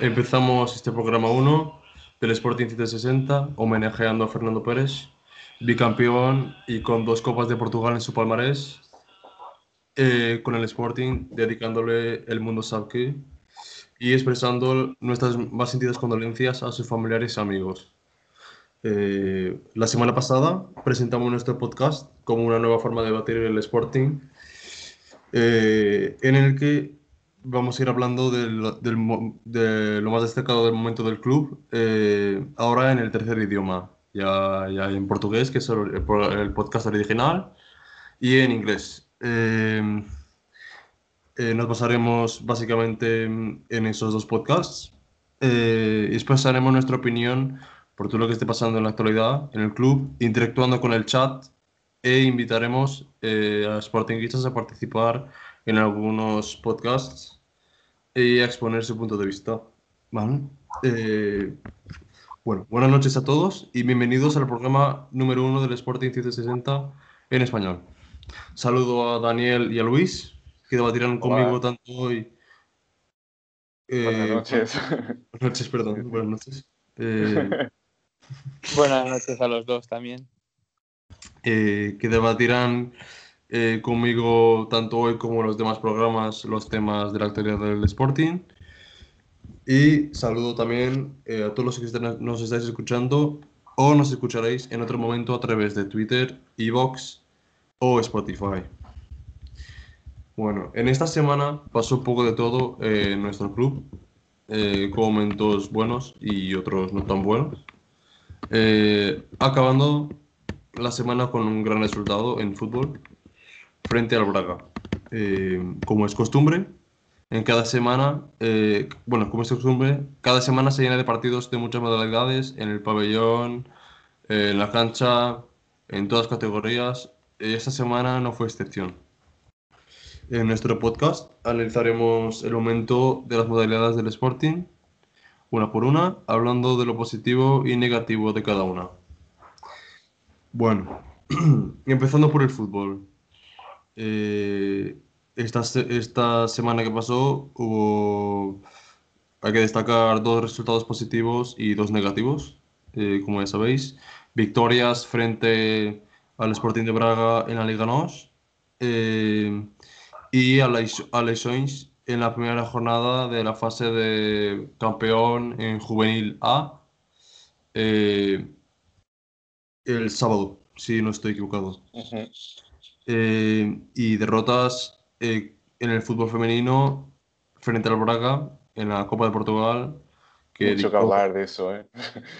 Empezamos este programa 1 del Sporting 160, homenajeando a Fernando Pérez, bicampeón y con dos Copas de Portugal en su palmarés, eh, con el Sporting, dedicándole el mundo sabe y expresando nuestras más sentidas condolencias a sus familiares y amigos. Eh, la semana pasada presentamos nuestro podcast como una nueva forma de debatir el Sporting, eh, en el que vamos a ir hablando de lo más destacado del momento del club, eh, ahora en el tercer idioma, ya, ya en portugués, que es el, el podcast original, y en inglés. Eh, eh, nos basaremos básicamente en esos dos podcasts. Y expresaremos nuestra opinión por todo lo que esté pasando en la actualidad en el club, interactuando con el chat e invitaremos a Sportingistas a participar en algunos podcasts y a exponer su punto de vista. Eh, bueno, buenas noches a todos y bienvenidos al programa número uno del Sporting 160 en español. Saludo a Daniel y a Luis, que debatirán conmigo tanto hoy. Eh, buenas noches. Buenas noches, perdón. Buenas noches. Eh, buenas noches a los dos también. que debatirán eh, conmigo tanto hoy como en los demás programas los temas de la actualidad del Sporting. Y saludo también eh, a todos los que nos estáis escuchando o nos escucharéis en otro momento a través de Twitter, Evox o Spotify. Bueno, en esta semana pasó poco de todo eh, en nuestro club, con momentos buenos y otros no tan buenos. acabando la semana con un gran resultado en fútbol, frente al Braga. Eh, como es costumbre, en cada semana, eh, bueno, como es costumbre, cada semana se llena de partidos de muchas modalidades, en el pabellón, eh, en la cancha, en todas categorías. Esta semana no fue excepción. En nuestro podcast analizaremos el momento de las modalidades del Sporting, una por una, hablando de lo positivo y negativo de cada una. Bueno, empezando por el fútbol. Eh, esta, esta semana que pasó hubo, hay que destacar dos resultados positivos y dos negativos, eh, como ya sabéis. Victorias frente al Sporting de Braga en la Liga NOS eh, y a Les en la primera jornada de la fase de campeón en Juvenil A el sábado, si no estoy equivocado. Eh, y derrotas eh, en el fútbol femenino frente al Braga en la Copa de Portugal. Que mucho que hablar de eso, ¿eh?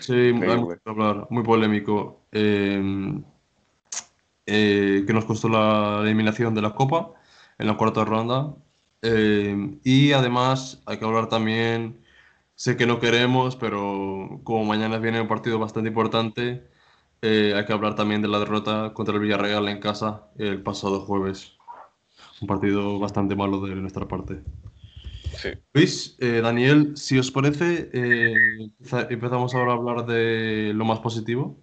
Sí, hay mucho que hablar, muy polémico. Em, eh, que nos costó la eliminación de la Copa en la cuarta ronda. Y además hay que hablar también, sé que no queremos, pero como mañana viene un partido bastante importante, eh, hay que hablar también de la derrota contra el Villarreal en casa el pasado jueves. Un partido bastante malo de nuestra parte. Sí. Luis, eh, Daniel, si os parece, eh, empezamos ahora a hablar de lo más positivo.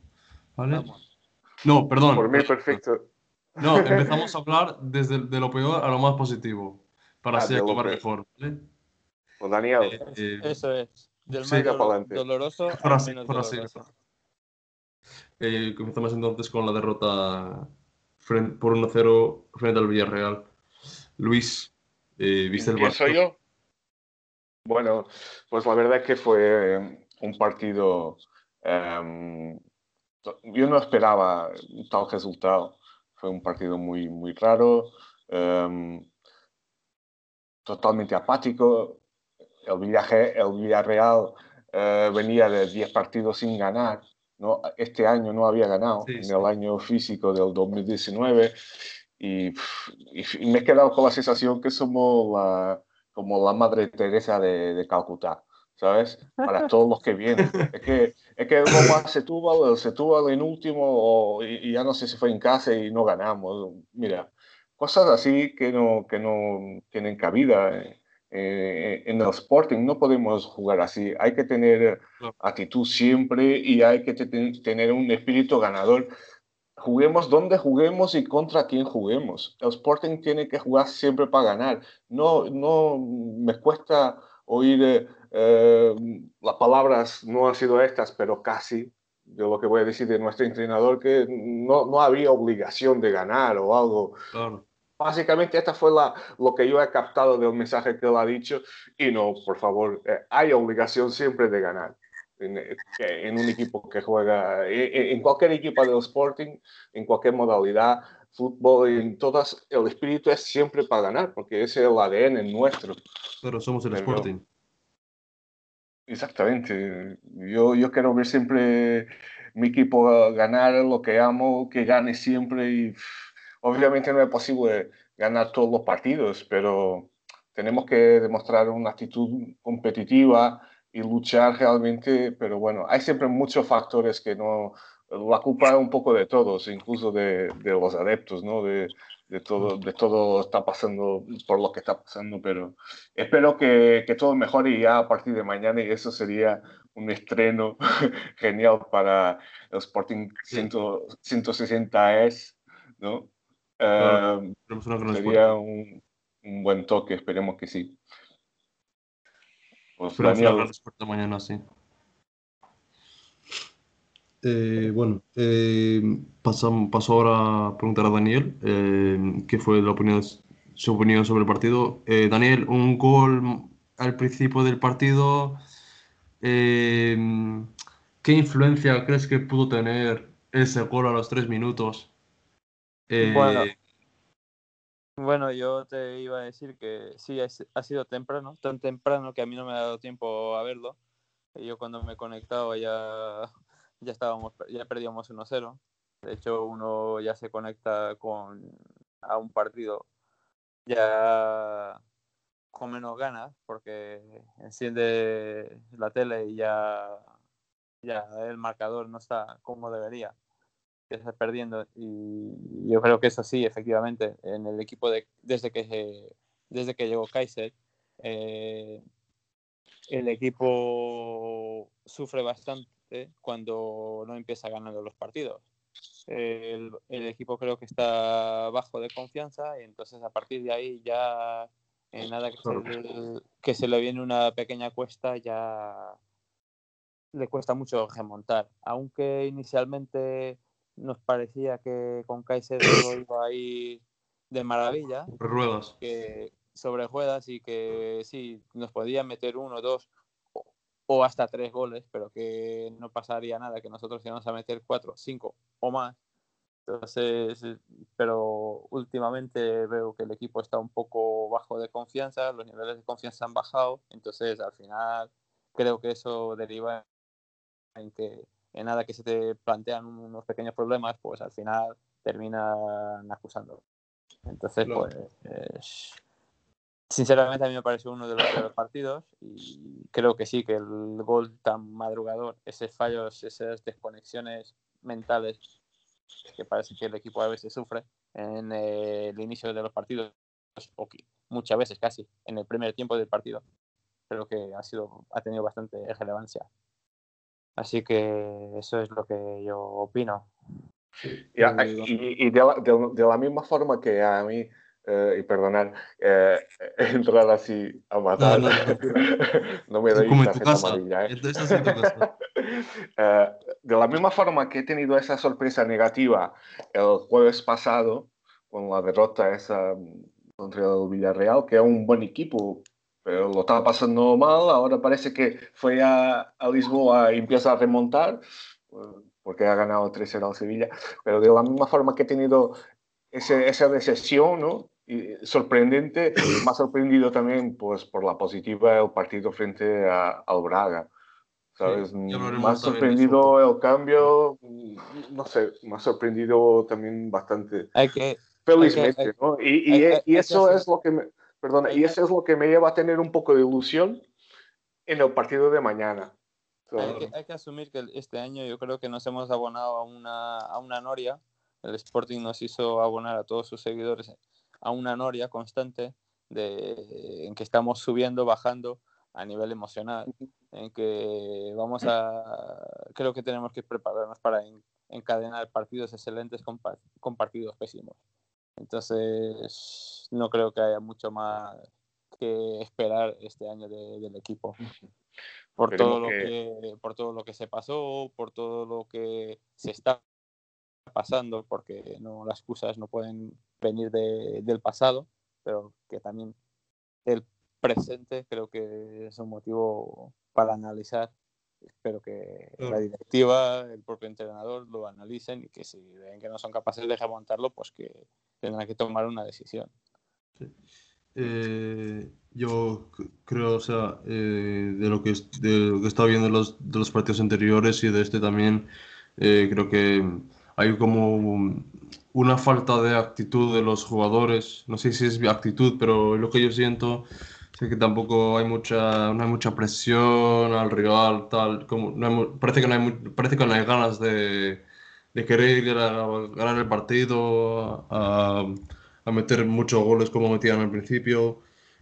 ¿Vale? No, perdón. Por mí, perfecto. No, empezamos a hablar desde de lo peor a lo más positivo, para ah, así acabar mejor. ¿vale? Pues Daniel. Eso es. Del más doloroso al menos doloroso. Eh, comenzamos entonces con la derrota por 1-0 frente al Villarreal. Luis, eh, ¿viste el partido? soy yo? Bueno, pues la verdad es que fue eh, un partido. Em, yo no esperaba tal resultado. Fue un partido muy, muy raro, em, totalmente apático. El Villarreal, el Villarreal venía de 10 partidos sin ganar no, este año no había ganado, en el año físico del 2019, y, me he quedado con la sensación que somos la, como la Madre Teresa de, de Calcuta. ¿sabes? Para todos los que vienen. Es que, es que tuvo Setúbal, Setúbal en último y, ya no sé si fue en casa y no ganamos. Mira, cosas así que no, que no tienen cabida. Eh. Eh, en el Sporting no podemos jugar así. Hay que tener actitud siempre y hay que tener un espíritu ganador. Juguemos donde juguemos y contra quién juguemos. El Sporting tiene que jugar siempre para ganar. No, no me cuesta oír eh, las palabras no han sido estas, pero casi, yo lo que voy a decir de nuestro entrenador, que no, no había obligación de ganar o algo. Básicamente, esta fue la, lo que yo he captado del mensaje que él ha dicho. Y no, por favor, eh, hay obligación siempre de ganar. En, en un equipo que juega, en, en, cualquier equipo del Sporting, en cualquier modalidad, fútbol, en todas, el espíritu es siempre para ganar, porque ese es el ADN nuestro. Pero somos el Sporting. Exactamente. Yo, yo quiero ver siempre mi equipo ganar lo que amo, que gane siempre y obviamente no es posible ganar todos los partidos, pero tenemos que demostrar una actitud competitiva y luchar realmente, pero bueno, hay siempre muchos factores que no, la culpa es un poco de todos, incluso de, de los adeptos, ¿no? De, de todo, de todo está pasando por lo que está pasando, pero espero que, que, todo mejore ya a partir de mañana y eso sería un estreno genial para el Sporting 160S, ¿no? Uh, sería un, un, buen toque, esperemos que sí. Pues, Daniel, mañana, sí. Eh, bueno, eh, paso, paso, ahora a preguntar a Daniel eh, qué fue la opinión, su opinión sobre el partido. Eh, Daniel, un gol al principio del partido. ¿Qué influencia crees que pudo tener ese gol a los tres minutos? Bueno, bueno, yo te iba a decir que sí, ha sido temprano, tan temprano que a mí no me ha dado tiempo a verlo. Yo cuando me he conectado ya ya estábamos, ya perdíamos 1-0. De hecho, uno ya se conecta con, a un partido ya con menos ganas porque enciende la tele y ya, ya el marcador no está como debería. Está perdiendo y yo creo que eso sí, efectivamente, en el equipo de, desde que desde que llegó Kaiser, eh, el equipo sufre bastante cuando no empieza ganando los partidos. El, equipo creo que está bajo de confianza y entonces a partir de ahí ya nada que se, que se le viene una pequeña cuesta ya le cuesta mucho remontar. Aunque inicialmente nos parecía que con Kaiser iba a ir de maravilla. Ruedas. Que, sobre ruedas y que sí, nos podían meter uno, dos o hasta tres goles, pero que no pasaría nada, que nosotros íbamos a meter cuatro, cinco o más. Entonces, pero últimamente veo que el equipo está un poco bajo de confianza, los niveles de confianza han bajado, entonces al final creo que eso deriva en que en nada que se te plantean unos pequeños problemas, pues al final terminan acusando. Entonces, pues Sinceramente a mí me pareció uno de los peores partidos y creo que sí, que el gol tan madrugador, esos fallos, esas desconexiones mentales que parece que el equipo a veces sufre en el inicio de los partidos, o muchas veces casi en el primer tiempo del partido, creo que ha, sido, ha tenido bastante relevancia. Así que eso es lo que yo opino. y, de, la, de la misma forma que a mí eh, y perdonar, eh, entrar así a matar. No, me doy tarjeta amarilla. ¿eh? ¿eh? de la misma forma que he tenido esa sorpresa negativa el jueves pasado, con la derrota esa contra el Villarreal, que es un buen equipo, pero lo estaba pasando mal, ahora parece que fue a, a Lisboa y empieza a remontar, porque ha ganado 3-0 al Sevilla, pero de la misma forma que he tenido ese, esa decepción, ¿no? Y sorprendente, más sorprendido también pues, por la positiva el partido frente a, al Braga. ¿Sabes? más sorprendido el cambio, no sé, más sorprendido también bastante. Hay que, felizmente, ¿no? Y, y, y eso es lo que me, perdona, y eso es lo que me lleva a tener un poco de ilusión en el partido de mañana. Hay que, hay que, asumir que este año yo creo que nos hemos abonado a una, a una noria el Sporting nos hizo abonar a todos sus seguidores a una noria constante de, en que estamos subiendo, bajando a nivel emocional, en que vamos a, creo que tenemos que prepararnos para encadenar partidos excelentes con, con, partidos pésimos. Entonces, no creo que haya mucho más que esperar este año del equipo. por todo, lo que... por todo lo que se pasó, por todo lo que se está pasando, porque no las excusas no pueden venir del pasado, pero que también el presente creo que es un motivo para analizar. Espero que la directiva, el propio entrenador lo analicen y que si ven que no son capaces de remontarlo, pues que tendrán que tomar una decisión. Eh, yo creo, o sea, eh, de, lo que, de lo que he estado viendo los, de los partidos anteriores y de este también, eh, creo que hay como una falta de actitud de los jugadores. No sé si es actitud, pero lo que yo siento es que tampoco hay mucha, no hay mucha presión al rival, tal. Como, parece, que no hay, parece que no hay ganas de, de querer ganar el partido, a, a, meter muchos goles como metían al principio.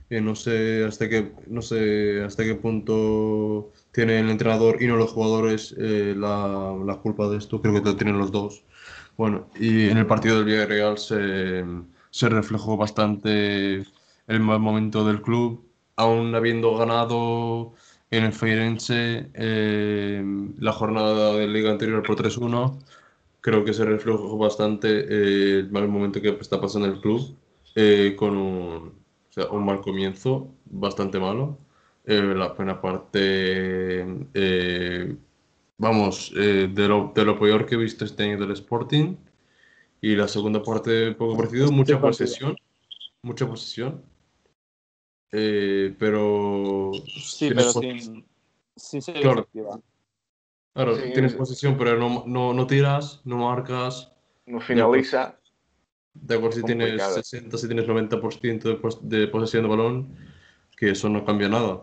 y no sé hasta qué no sé hasta qué punto tiene el entrenador y no los jugadores eh, la, la, culpa de esto. Creo que lo tienen los dos. Bueno, y en el partido del Villarreal se, se reflejó bastante el mal momento del club, aún habiendo ganado en el Feirense eh, la jornada de liga anterior por 3-1. Creo que se reflejó bastante eh, el mal momento que está pasando el club, eh, con un, o sea, un, mal comienzo bastante malo. la primera parte vamos, eh, de, lo, de, lo, peor que he visto este año del Sporting. Y la segunda parte, poco parecido, mucha posesión. Mucha posesión. Eh, pero. Sí, pero sin, sin ser claro. Claro, tienes posesión, pero no, no, no, tiras, no marcas. No finaliza. De acuerdo, si tienes 60, si tienes 90% de, pos de posesión de balón, que eso no cambia nada.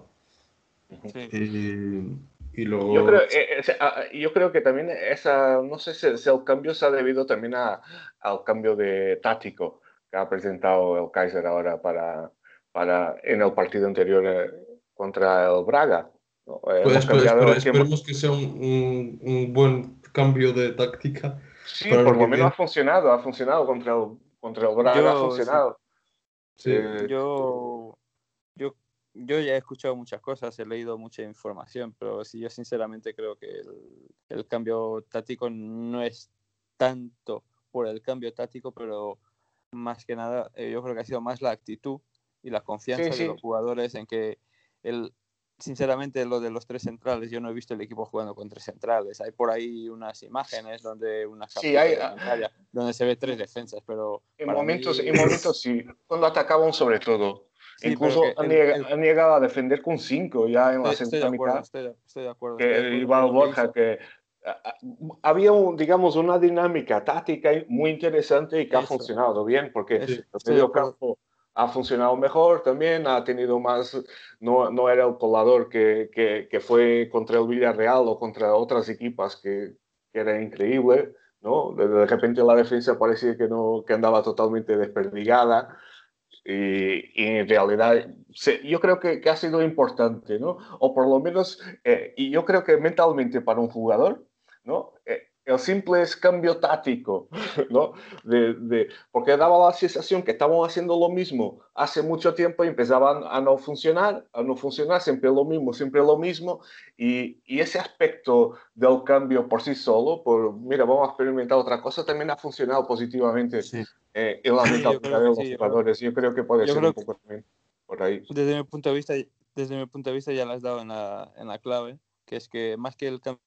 Sí. Eh, yo, creo, eh, eh, ah, yo creo que también esa, no sé si, el cambio se ha debido también a, al cambio de táctico que ha presentado el Kaiser ahora para, para en el partido anterior eh, contra el Braga. Pues, esperemos que sea un, un, buen cambio de táctica. Sí, por lo menos ha funcionado, ha funcionado contra el, contra el Braga, ha funcionado. Sí. yo, yo yo ya he escuchado muchas cosas, he leído mucha información, pero sí, yo sinceramente creo que el, el, cambio táctico no es tanto por el cambio táctico, pero más que nada eh, yo creo que ha sido más la actitud y la confianza de los jugadores en que el, sinceramente lo de los tres centrales, yo no he visto el equipo jugando con tres centrales. Hay por ahí unas imágenes donde una sí, hay, ah, donde se ve tres defensas, pero en momentos, en momentos sí, cuando atacaban sobre todo. Incluso han, llegado a defender con cinco ya en la segunda mitad. Estoy, estoy, de acuerdo. Que Iván Borja, que había, un, digamos, una dinámica táctica muy interesante y que ha funcionado bien, porque el medio campo ha funcionado mejor también, ha tenido más, no, no era el colador que, que, que, fue contra el Villarreal o contra otras equipas que, que era increíble, ¿no? De, de, repente la defensa parecía que, no, que andaba totalmente desperdigada. Y, en realidad yo creo que, ha sido importante, ¿no? O por lo menos, eh, y yo creo que mentalmente para un jugador, ¿no? El simple es cambio táctico, ¿no? De, de, porque daba la sensación que estaban haciendo lo mismo hace mucho tiempo y empezaban a no funcionar, a no funcionar, siempre lo mismo, siempre lo mismo, y, y ese aspecto del cambio por sí solo, por, mira, vamos a experimentar otra cosa, también ha funcionado positivamente sí. eh, en la mentalidad de los sí, jugadores. Yo creo que puede ser un poco también por ahí. Desde mi punto de vista, desde mi punto de vista ya lo has dado en la, en la clave, que es que más que el cambio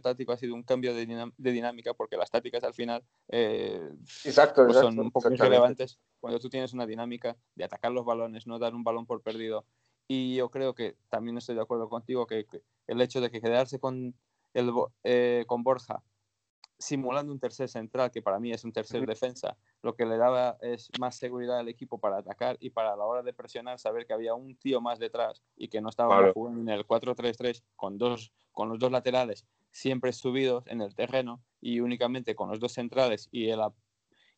táctico ha sido un cambio de, de dinámica porque las tácticas al final eh, exacto, pues son un poco irrelevantes cuando tú tienes una dinámica de atacar los balones, no dar un balón por perdido. Y yo creo que también estoy de acuerdo contigo que, que el hecho de que quedarse con, el, eh, con Borja simulando un tercer central, que para mí es un tercer defensa, lo que le daba es más seguridad al equipo para atacar y para la hora de presionar saber que había un tío más detrás y que no estaba claro. jugando en el 4-3-3 con, dos, con los dos laterales siempre subidos en el terreno y únicamente con los dos centrales y el,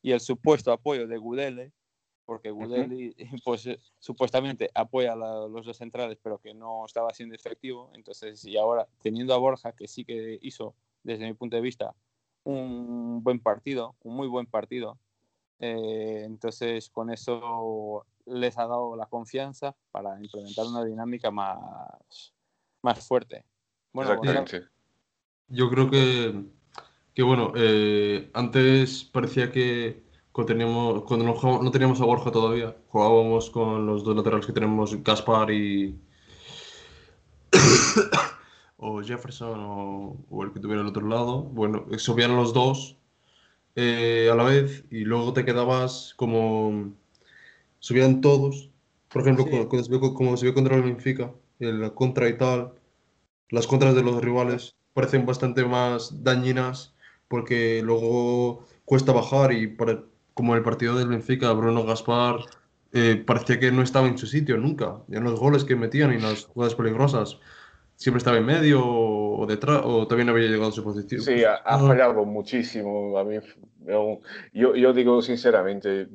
y el supuesto apoyo de Gudele, porque Gudeli pues eh, supuestamente apoya a los dos centrales pero que no estaba siendo efectivo, entonces y ahora teniendo a Borja que sí que hizo desde mi punto de vista un buen partido, un muy buen partido. Eh, entonces, con eso les ha dado la confianza para implementar una dinámica más, más fuerte. Bueno, Yo creo que, que bueno, eh, antes parecía que cuando, teníamos, cuando no, teníamos a Borja todavía, jugábamos con los dos laterales que tenemos, Gaspar y. o Jefferson o, el que tuviera el otro lado. Bueno, subían los dos eh, a la vez y luego te quedabas como. Subían todos. Por ejemplo, como, se ve contra el Benfica, la contra y tal, las contras de los rivales parecen bastante más dañinas porque luego cuesta bajar y para, como el partido del Benfica, Bruno Gaspar eh, parecía que no estaba en su sitio nunca. En los goles que metían y las jugadas peligrosas, siempre estaba en medio o detrás, o también había llegado a su posición. Sí, ha, ah. fallado muchísimo. A mí, yo, yo, digo sinceramente,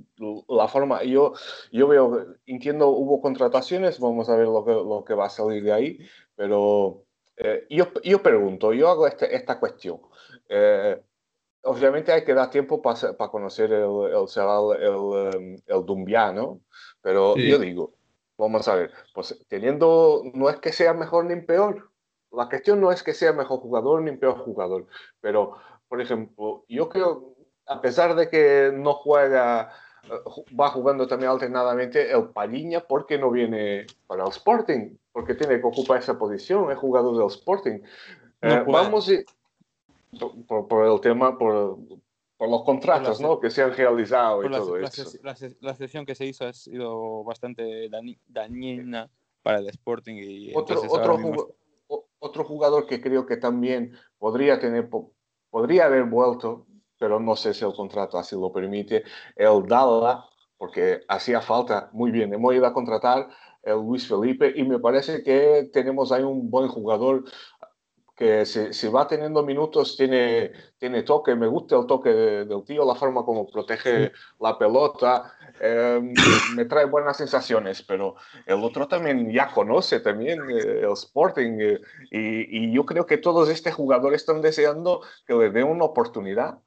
la forma, yo, yo veo, entiendo, hubo contrataciones, vamos a ver lo que, lo que va a salir de ahí, pero eh, yo, yo pregunto, yo hago este, esta cuestión. Eh, obviamente hay que dar tiempo para conocer el, el, el, em, el, Dumbia, ¿no? Pero yo digo, vamos a ver, pues teniendo, no es que sea mejor ni peor, la cuestión no es que sea mejor jugador ni peor jugador, pero, por ejemplo, yo creo, a pesar de que no juega, va jugando también alternadamente el Paliña, ¿por qué no viene para el Sporting? Porque tiene que ocupar esa posición, es jugador del Sporting. Eh, vamos y, por, el tema, por, por los contratos ¿no? que se han realizado y todo la, eso. La, sesión que se hizo ha sido bastante dañina para el Sporting. Y otro, otro, otro jugador que creo que también podría tener, podría haber vuelto, pero no sé si el contrato así lo permite, el Dalla, porque hacía falta, muy bien, hemos ido a contratar el Luis Felipe y me parece que tenemos ahí un buen jugador que si, va teniendo minutos tiene, tiene toque, me gusta el toque del tío, la forma como protege la pelota, em, me trae buenas sensaciones, pero el otro también ya conoce también eh, el Sporting eh, y, yo creo que todos estos jugadores están deseando que le den una oportunidad.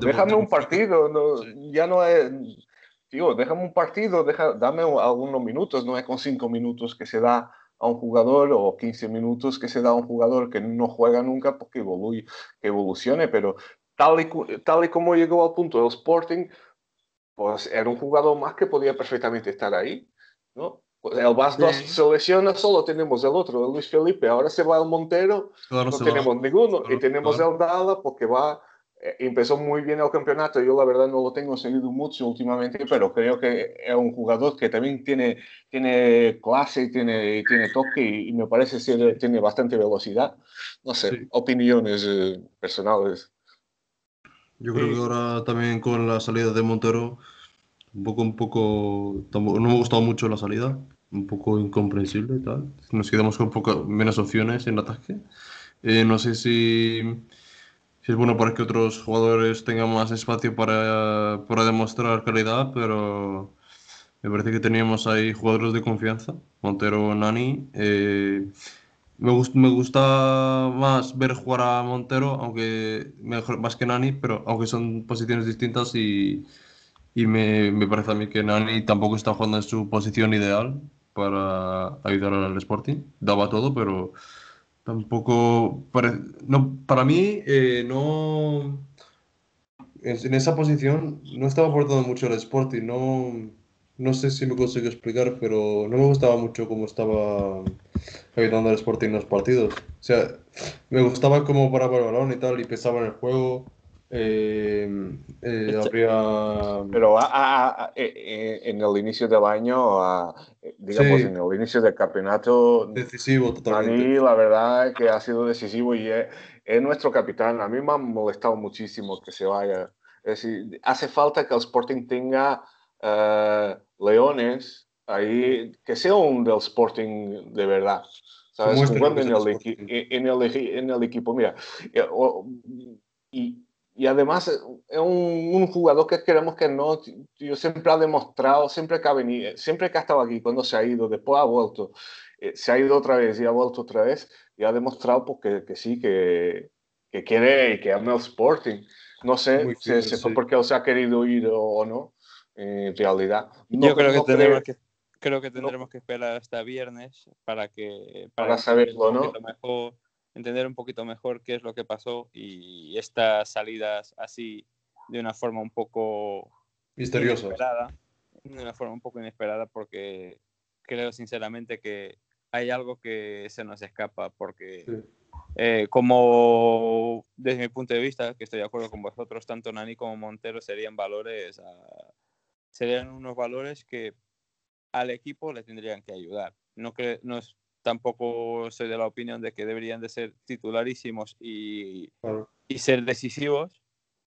Déjame un partido, no, ya no es... Tío, déjame un partido, deja, dame algunos minutos, no es con cinco minutos que se da a un jugador o 15 minutos que se da a un jugador que no juega nunca porque que evolucione, pero tal y, tal y como llegó al punto del Sporting, pues era un jugador más que podía perfectamente estar ahí, ¿no? El Vas 2 se lesiona, solo tenemos el otro, el Luis Felipe, ahora se va el Montero, no tenemos ninguno, y tenemos el Dala porque va empezó muy bien el campeonato. Yo la verdad no lo tengo seguido mucho últimamente, pero creo que es un jugador que también tiene, tiene clase, tiene, tiene toque y, me parece que tiene bastante velocidad. No sé, opiniones eh, personales. Yo creo que ahora también con la salida de Montero, un poco, un poco, no me ha gustado mucho la salida, un poco incomprensible y tal. Nos quedamos con poco, menos opciones en ataque. Eh, no sé si si es bueno para que otros jugadores tengan más espacio para, para demostrar calidad, pero me parece que teníamos ahí jugadores de confianza, Montero, Nani. Eh, me, me gusta más ver jugar a Montero, aunque mejor, más que Nani, pero aunque son posiciones distintas y, y me, me, parece a mí que Nani tampoco está jugando en su posición ideal para ayudar al Sporting. Daba todo, pero Tampoco, para, no, para mí, eh, no, en, esa posición no estaba aportando mucho el Sporting, no, no sé si me consigo explicar, pero no me gustaba mucho cómo estaba ayudando al Sporting en los partidos. O sea, me gustaba cómo paraba el balón y tal, y pesaba en el juego, eh, eh, Pero eh, eh, en el inicio del año, digamos, en el inicio del campeonato, decisivo totalmente. A mí la verdad que ha sido decisivo y es, nuestro capitán. A mí me ha molestado muchísimo que se vaya. Es decir, hace falta que el Sporting tenga leones ahí, que sea un del Sporting de verdad. ¿Sabes? Jugando en el, en, el, en el equipo. Mira, y, y además eh, es un, jugador que queremos que no, yo siempre ha demostrado, siempre que ha venido, siempre que ha estado aquí, cuando se ha ido, después ha vuelto, eh, se ha ido otra vez y ha vuelto otra vez, y ha demostrado porque, que sí, que, que quiere y que ama el Sporting. No sé si, fue porque él se ha querido ir o, no, en realidad. yo creo que tenemos que creo que tendremos que esperar hasta viernes para que para, saberlo, ¿no? Mejor, entender un poquito mejor qué es lo que pasó y estas salidas así de una forma un poco misteriosa, de una forma un poco inesperada porque creo sinceramente que hay algo que se nos escapa porque eh, como desde mi punto de vista, que estoy de acuerdo con vosotros, tanto Nani como Montero serían valores, serían unos valores que al equipo le tendrían que ayudar. No, no tampoco soy de la opinión de que deberían de ser titularísimos y, y ser decisivos,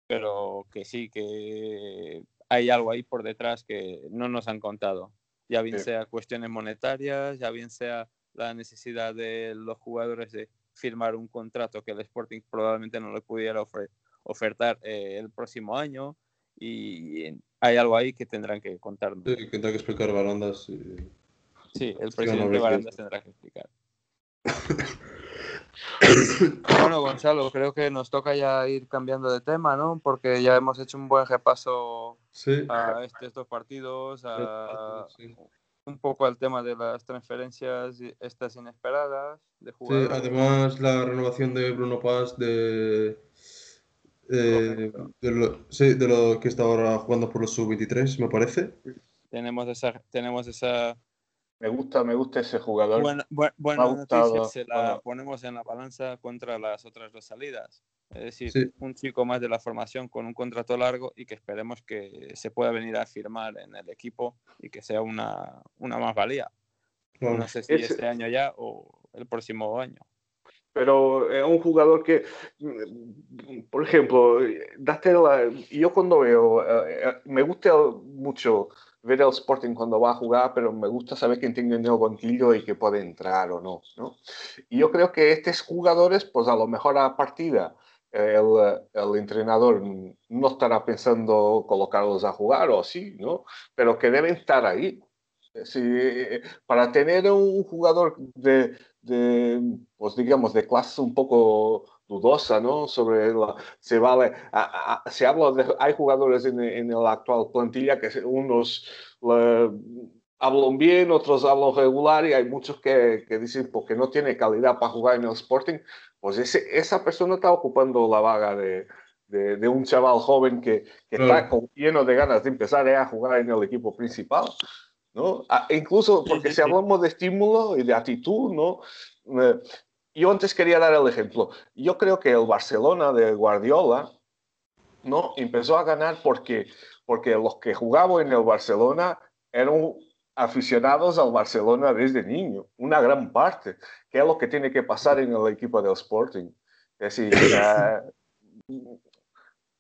pero que sí, que hay algo ahí por detrás que no nos han contado. Ya bien sea cuestiones monetarias, ya bien sea la necesidad de los jugadores de firmar un contrato que el Sporting probablemente no le pudiera ofertar eh, el próximo año y hay algo ahí que tendrán que contarnos. Sí, que tendrá que explicar Barandas. Sí, el presidente Barandas tendrá que explicar. bueno, Gonzalo, creo que nos toca ya ir cambiando de tema, ¿no? Porque ya hemos hecho un buen repaso a este, estos partidos, a un poco al tema de las transferencias estas inesperadas de jugadores. Sí, además la renovación de Bruno Paz de, eh, de, lo, sí, de lo que está ahora jugando por los sub-23, me parece. Tenemos esa, tenemos esa me gusta, me gusta ese jugador. Bueno, bueno noticia, se la ponemos en la balanza contra las otras dos salidas. Es decir, un chico más de la formación con un contrato largo y que esperemos que se pueda venir a firmar en el equipo y que sea una, una más valía. No sé si este año ya o el próximo año. Pero es un jugador que, por ejemplo, yo cuando veo, eh, eh, me gusta mucho ver el Sporting cuando va a jugar, pero me gusta saber quién tiene en el banquillo y que puede entrar o no, ¿no? Y yo creo que estos jugadores, pues a lo mejor a partida el, el, entrenador no estará pensando colocarlos a jugar o sí, ¿no? Pero que deben estar ahí. Sí, para tener un jugador de, de, pues digamos, de clase un poco dudosa, ¿no? Sobre la, se vale, se habla de, hay jugadores en, en la actual plantilla que unos hablan bien, otros hablan regular y hay muchos que, que dicen porque no tiene calidad para jugar en el Sporting, pues ese, esa persona está ocupando la vaga de, de, de un chaval joven que, que está con, lleno de ganas de empezar a jugar en el equipo principal. ¿no? incluso porque si hablamos de estímulo y de actitud, ¿no? Yo antes quería dar el ejemplo. Yo creo que el Barcelona de Guardiola no empezó a ganar porque, porque los que jugaban en el Barcelona eran aficionados al Barcelona desde niño, una gran parte, que es lo que tiene que pasar en el equipo del Sporting. Es decir,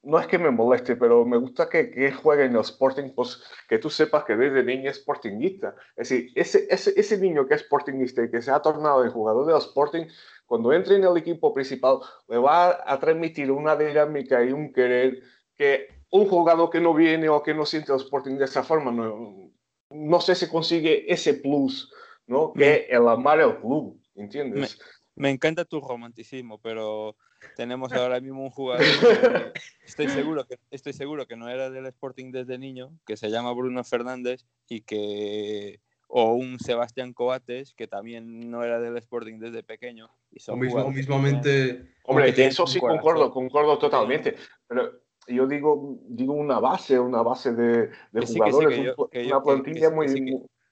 no es que me moleste, pero me gusta que, que juegue en el Sporting, pues que tú sepas que desde niño es sportingista. Es decir, ese, ese, ese niño que es sportingista y que se ha tornado en jugador del Sporting, cuando entre en el equipo principal, le va a, transmitir una dinámica y un querer que un jugador que no viene o que no siente el Sporting de esa forma, no, no sé si consigue ese plus, ¿no? Que el amar el club, ¿entiendes? me encanta tu romanticismo, pero tenemos ahora mismo un jugador que estoy seguro que estoy seguro que no era del Sporting desde niño, que se llama Bruno Fernández y que o un Sebastián Coates que también no era del Sporting desde pequeño y son o mismamente hombre eso sí concuerdo concuerdo totalmente. Pero yo digo digo una base una base de, jugadores una plantilla muy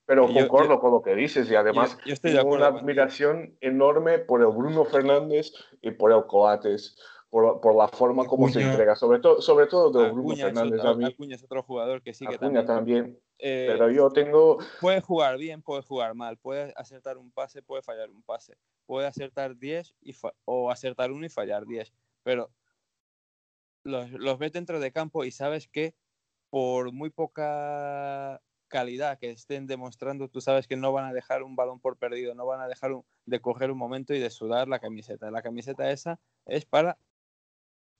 pero concuerdo con lo que dices y además tengo una admiración enorme por el Bruno Fernández y por el Coates. Por, por la forma como se entrega, sobre todo, sobre todo de Bruno Fernández. a mí. es otro jugador que sí que también. también eh, pero yo tengo. Puede jugar bien, puede jugar mal, puede acertar un pase, puede fallar un pase, puede acertar 10 o acertar uno y fallar 10, pero los, los ves dentro de campo y sabes que por muy poca calidad que estén demostrando, tú sabes que no van a dejar un balón por perdido, no van a dejar de coger un momento y de sudar la camiseta. La camiseta esa es para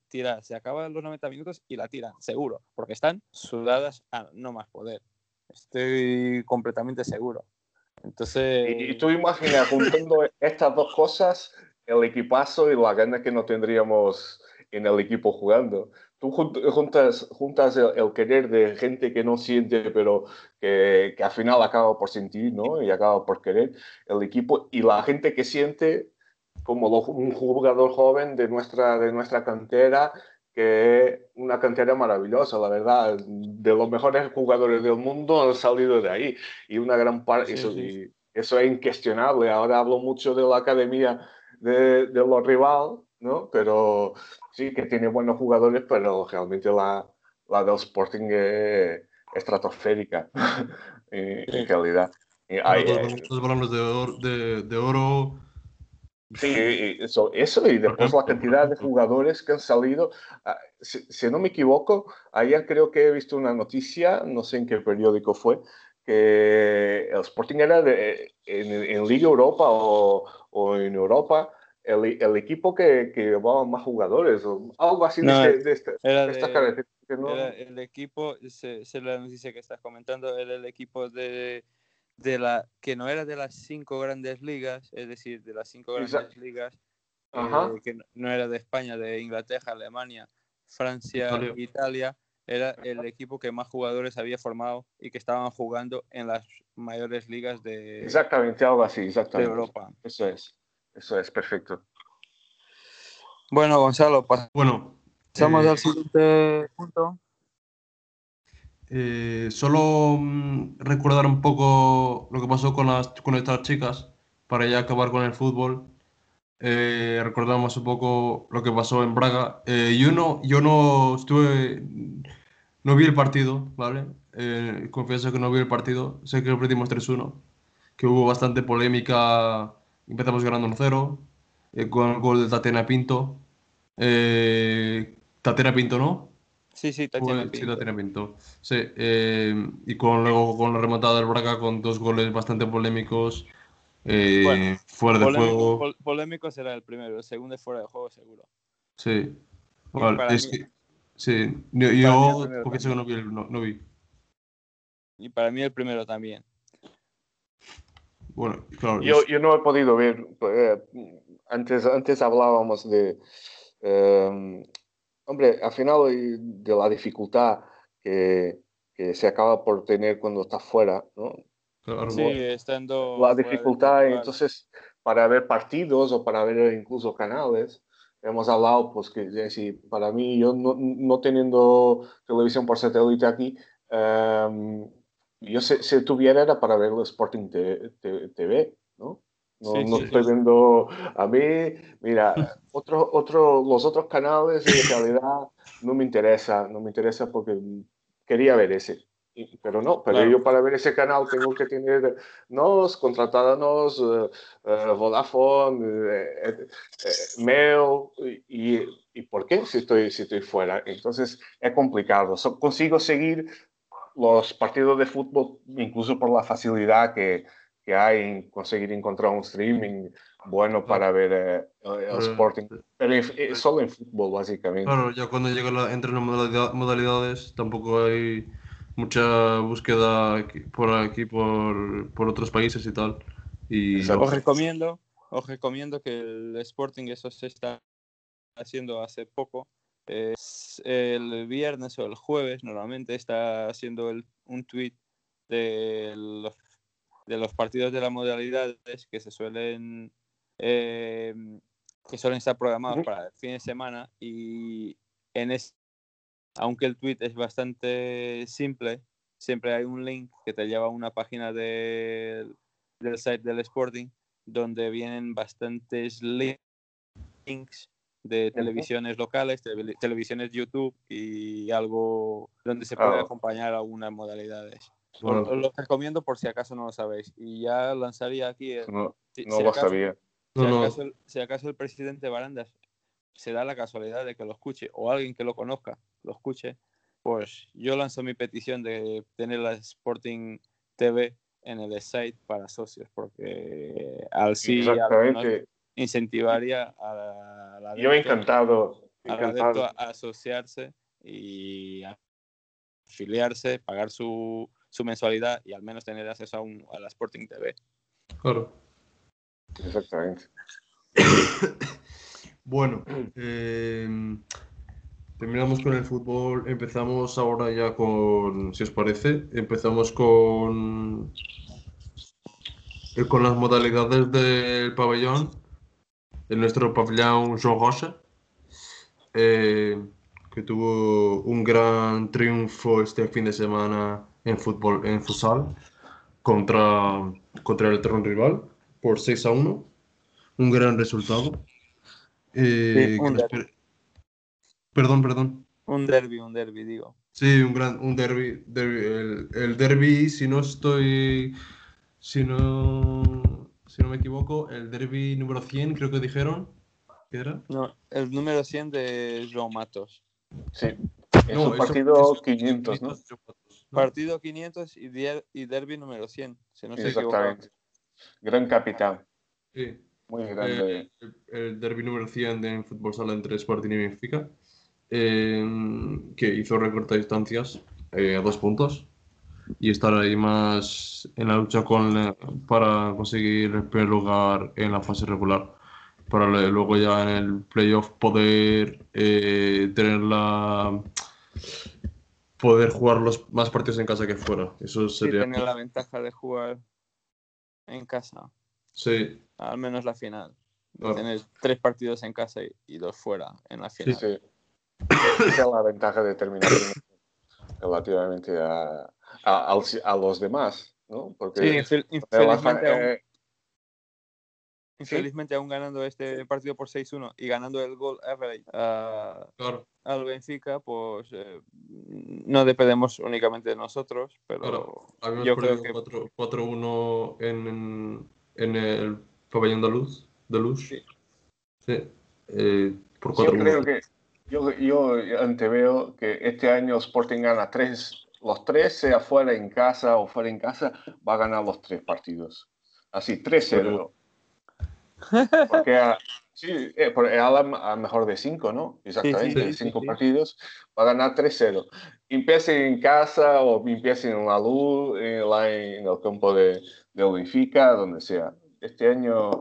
tirar. Se acaban los 90 minutos y la tiran, seguro, porque están sudadas a no más poder. Estoy completamente seguro. Entonces. Y, tú imaginas, juntando estas dos cosas, el equipazo y la gana que no tendríamos en el equipo jugando. Tú juntas, juntas el, querer de gente que no siente, pero que, que, al final acaba por sentir, ¿no? Y acaba por querer el equipo, y la gente que siente como un jugador joven de nuestra, de nuestra cantera, que es una cantera maravillosa, la verdad, de los mejores jugadores del mundo han salido de ahí, y una gran parte, eso, eso es incuestionable. Ahora hablo mucho de la academia de, de los rivales, ¿no? Pero sí que tiene buenos jugadores, pero realmente la, la del Sporting es estratosférica en, realidad. Hay, los balones de oro, de, de oro Sí, eso, eso y después la cantidad de jugadores que han salido. Ah, si, no me equivoco, ayer creo que he visto una noticia, no sé en qué periódico fue, que el Sporting era de, en, en, Liga Europa o, o en Europa el, el, equipo que, que llevaba más jugadores, o algo así de, de, esta, característica. ¿no? el equipo, se, se la noticia que estás comentando, era el equipo de de la que no era de las cinco grandes ligas, es decir, de las cinco grandes ligas, eh, que no era de España, de Inglaterra, Alemania, Francia, Italia. era el equipo que más jugadores había formado y que estaban jugando en las mayores ligas de exactamente algo así, exactamente. Europa. Eso es, eso es perfecto. Bueno, Gonzalo, bueno, pasamos eh, al siguiente punto. Eh, solo mm, recordar un poco lo que pasó con, las, con estas chicas para ya acabar con el fútbol. Eh, recordamos un poco lo que pasó en Braga. Eh, yo, no, yo no estuve, no vi el partido, ¿vale? confieso que no vi el partido. Sé que lo perdimos 3-1, que hubo bastante polémica. Empezamos ganando 1-0 con el gol de Tatiana Pinto. Tatiana Pinto, ¿no? Sí, sí, Tatiana Pinto. Sí, Tatiana Pinto. Sí, eh, y con, luego con la remontada del Braga con dos goles bastante polémicos. Eh, fuera de juego. polémico será el primero, el segundo es fuera de juego, seguro. Sí. Vale, es que, sí, yo, yo porque eso no vi, no, no vi. Y para mí el primero también. Bueno, claro. Yo, yo no he podido ver. Eh, antes, antes hablábamos de eh, Hombre, al final de la dificultad que, que se acaba por tener cuando estás fuera, ¿no? Sí, estando. La dificultad, entonces, para ver partidos o para ver incluso canales, hemos hablado, pues que si para mí, yo no, no teniendo televisión por satélite aquí, um, yo si, tuviera era para ver el Sporting TV, ¿no? No, no estoy viendo a mí, mira, otro, otro, los otros canales en realidad no me interesa, no me interesa porque quería ver ese. Pero no, pero yo para ver ese canal tengo que tener nos, contratarnos, uh, Vodafone, uh, Mail, y, y, ¿por qué si estoy, si estoy fuera? Entonces es complicado. consigo seguir los partidos de fútbol incluso por la facilidad que, que hay en conseguir encontrar un streaming bueno para ver eh, el Sporting, pero eh, solo en fútbol básicamente. Claro, ya cuando llega la, entre las modalidades tampoco hay mucha búsqueda por aquí, por, por otros países y tal. Y os recomiendo, os recomiendo que el Sporting, eso se está haciendo hace poco, es el viernes o el jueves, normalmente está haciendo el, un tweet de los de los partidos de las modalidades que se suelen eh, que suelen estar programados para el fin de semana y en ese, aunque el tweet es bastante simple, siempre hay un link que te lleva a una página del site del Sporting donde vienen bastantes links de televisiones locales, televisiones YouTube y algo donde se puede ah. acompañar algunas modalidades. Os lo recomiendo por si acaso no lo sabéis. Y ya lanzaría aquí. no, lo sabía. Si acaso, el presidente Barandas se da la casualidad de que lo escuche o alguien que lo conozca lo escuche, pues yo lanzo mi petición de tener la Sporting TV en el site para socios, porque al sí incentivaría a yo encantado, encantado. A asociarse y afiliarse, pagar su, su mensualidad y al menos tener acceso a, un, a la Sporting TV. Claro. Exactamente. Bueno, em, terminamos con el fútbol. Empezamos ahora ya con, si os parece, empezamos con, eh, con las modalidades del pabellón. En nuestro pabellón Jean Rocha, eh, que tuvo un gran triunfo este fin de semana en fútbol, en futsal, contra, contra el terreno rival por 6 a 1. Un gran resultado. Eh, perdón, perdón. Un derby, un derby, digo. Sí, un gran, un derby, el, el, derby, si no estoy, si no, si no me equivoco, el derby número 100, creo que dijeron, ¿qué era? No, el número 100 de João Matos. Sí, es un partido 500, ¿no? Partido 500 y, y derby número 100, si no se Exactamente. Gran capitán. Sí. Muy grande. Eh, el, derby número 100 de fútbol sala entre Sporting y Benfica, em, que hizo recorta distancias eh, a dos puntos y estar ahí más en la lucha con para conseguir el primer lugar en la fase regular para luego ya en el playoff poder eh, tener la poder jugar los más partidos en casa que fuera. Eso sería tener la ventaja de jugar en casa. Sí. Al menos la final. Tienes tres partidos en casa y, dos fuera en la final. Sí, Esa es la ventaja de terminar relativamente a, a, los demás, ¿no? Porque sí, infelizmente, aún, eh, infelizmente aún ganando este partido por 6-1 y ganando el gol average al Benfica, pues eh, no dependemos únicamente de nosotros, pero yo creo que 4-1 en, en el pabellón de luz. De luz. Sí. Eh, por yo creo que yo, yo anteveo que este año Sporting gana tres, los tres, sea fuera en casa o fuera en casa, va a ganar los tres partidos. Así, 3-0. Porque a, sí, eh, a, mejor de cinco, ¿no? Exactamente, cinco partidos, va a ganar 3-0. Empiece en casa o empiece en la luz, en, en el campo de, de Benfica, donde sea este año,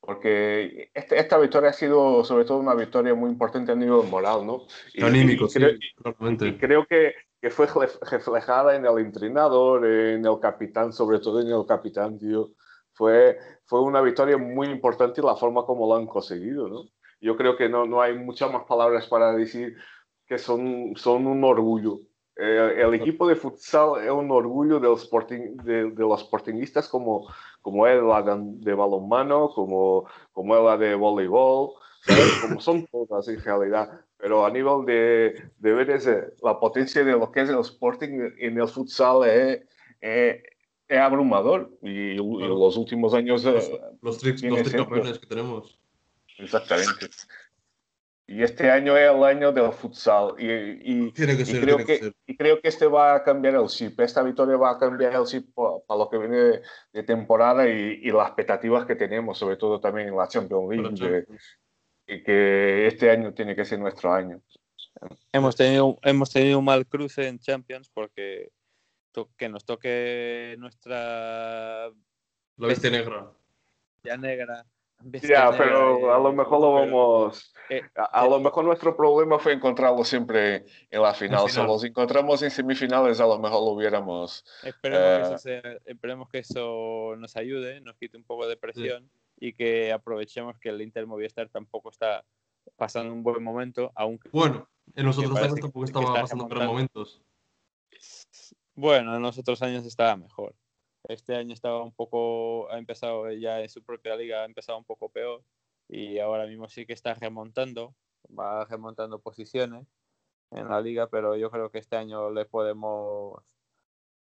porque este, esta victoria ha sido sobre todo una victoria muy importante a nivel moral, ¿no? Y, Anímico, creo, y, creo que, que, fue reflejada en el entrenador, en el capitán, sobre todo en el capitán, tío. Fue, fue una victoria muy importante la forma como lo han conseguido, ¿no? Yo creo que no, no hay muchas más palabras para decir que son, son un orgullo. Eh, el equipo de futsal es un orgullo de los, sporting, de, de los sportingistas como, como es la de balonmano, como, como es la de voleibol, como son todas en realidad. Pero a nivel de, de ver ese, la potencia de lo que es el sporting en el futsal es, es, abrumador. Y, los últimos años... Los, eh, los, los que tenemos. Exactamente. Y este año es el año del futsal. Y, y, creo que, y creo que este va a cambiar el chip. Esta victoria va a cambiar el chip para lo que viene de, temporada y, y, las expectativas que tenemos, sobre todo también en la Champions League. Y que este año tiene que ser nuestro año. Hemos tenido, hemos tenido un mal cruce en Champions porque que nos toque nuestra. La bestia negra. Ya negra ya, pero a lo mejor lo vamos. Eh, a, lo mejor nuestro problema fue encontrarlo siempre en la final. Si los encontramos en semifinales, a lo mejor lo hubiéramos. Esperemos, que, eso eh, esperemos que eso nos ayude, nos quite un poco de presión y que aprovechemos que el Inter Movistar tampoco está pasando un buen momento. Aunque, bueno, en los otros años tampoco estaba pasando buenos momentos. Bueno, en los otros años estaba mejor. Este año estaba un poco, ha empezado ya en su propia liga, ha empezado un poco peor y ahora mismo sí que está remontando, va remontando posiciones en la liga, pero yo creo que este año le podemos,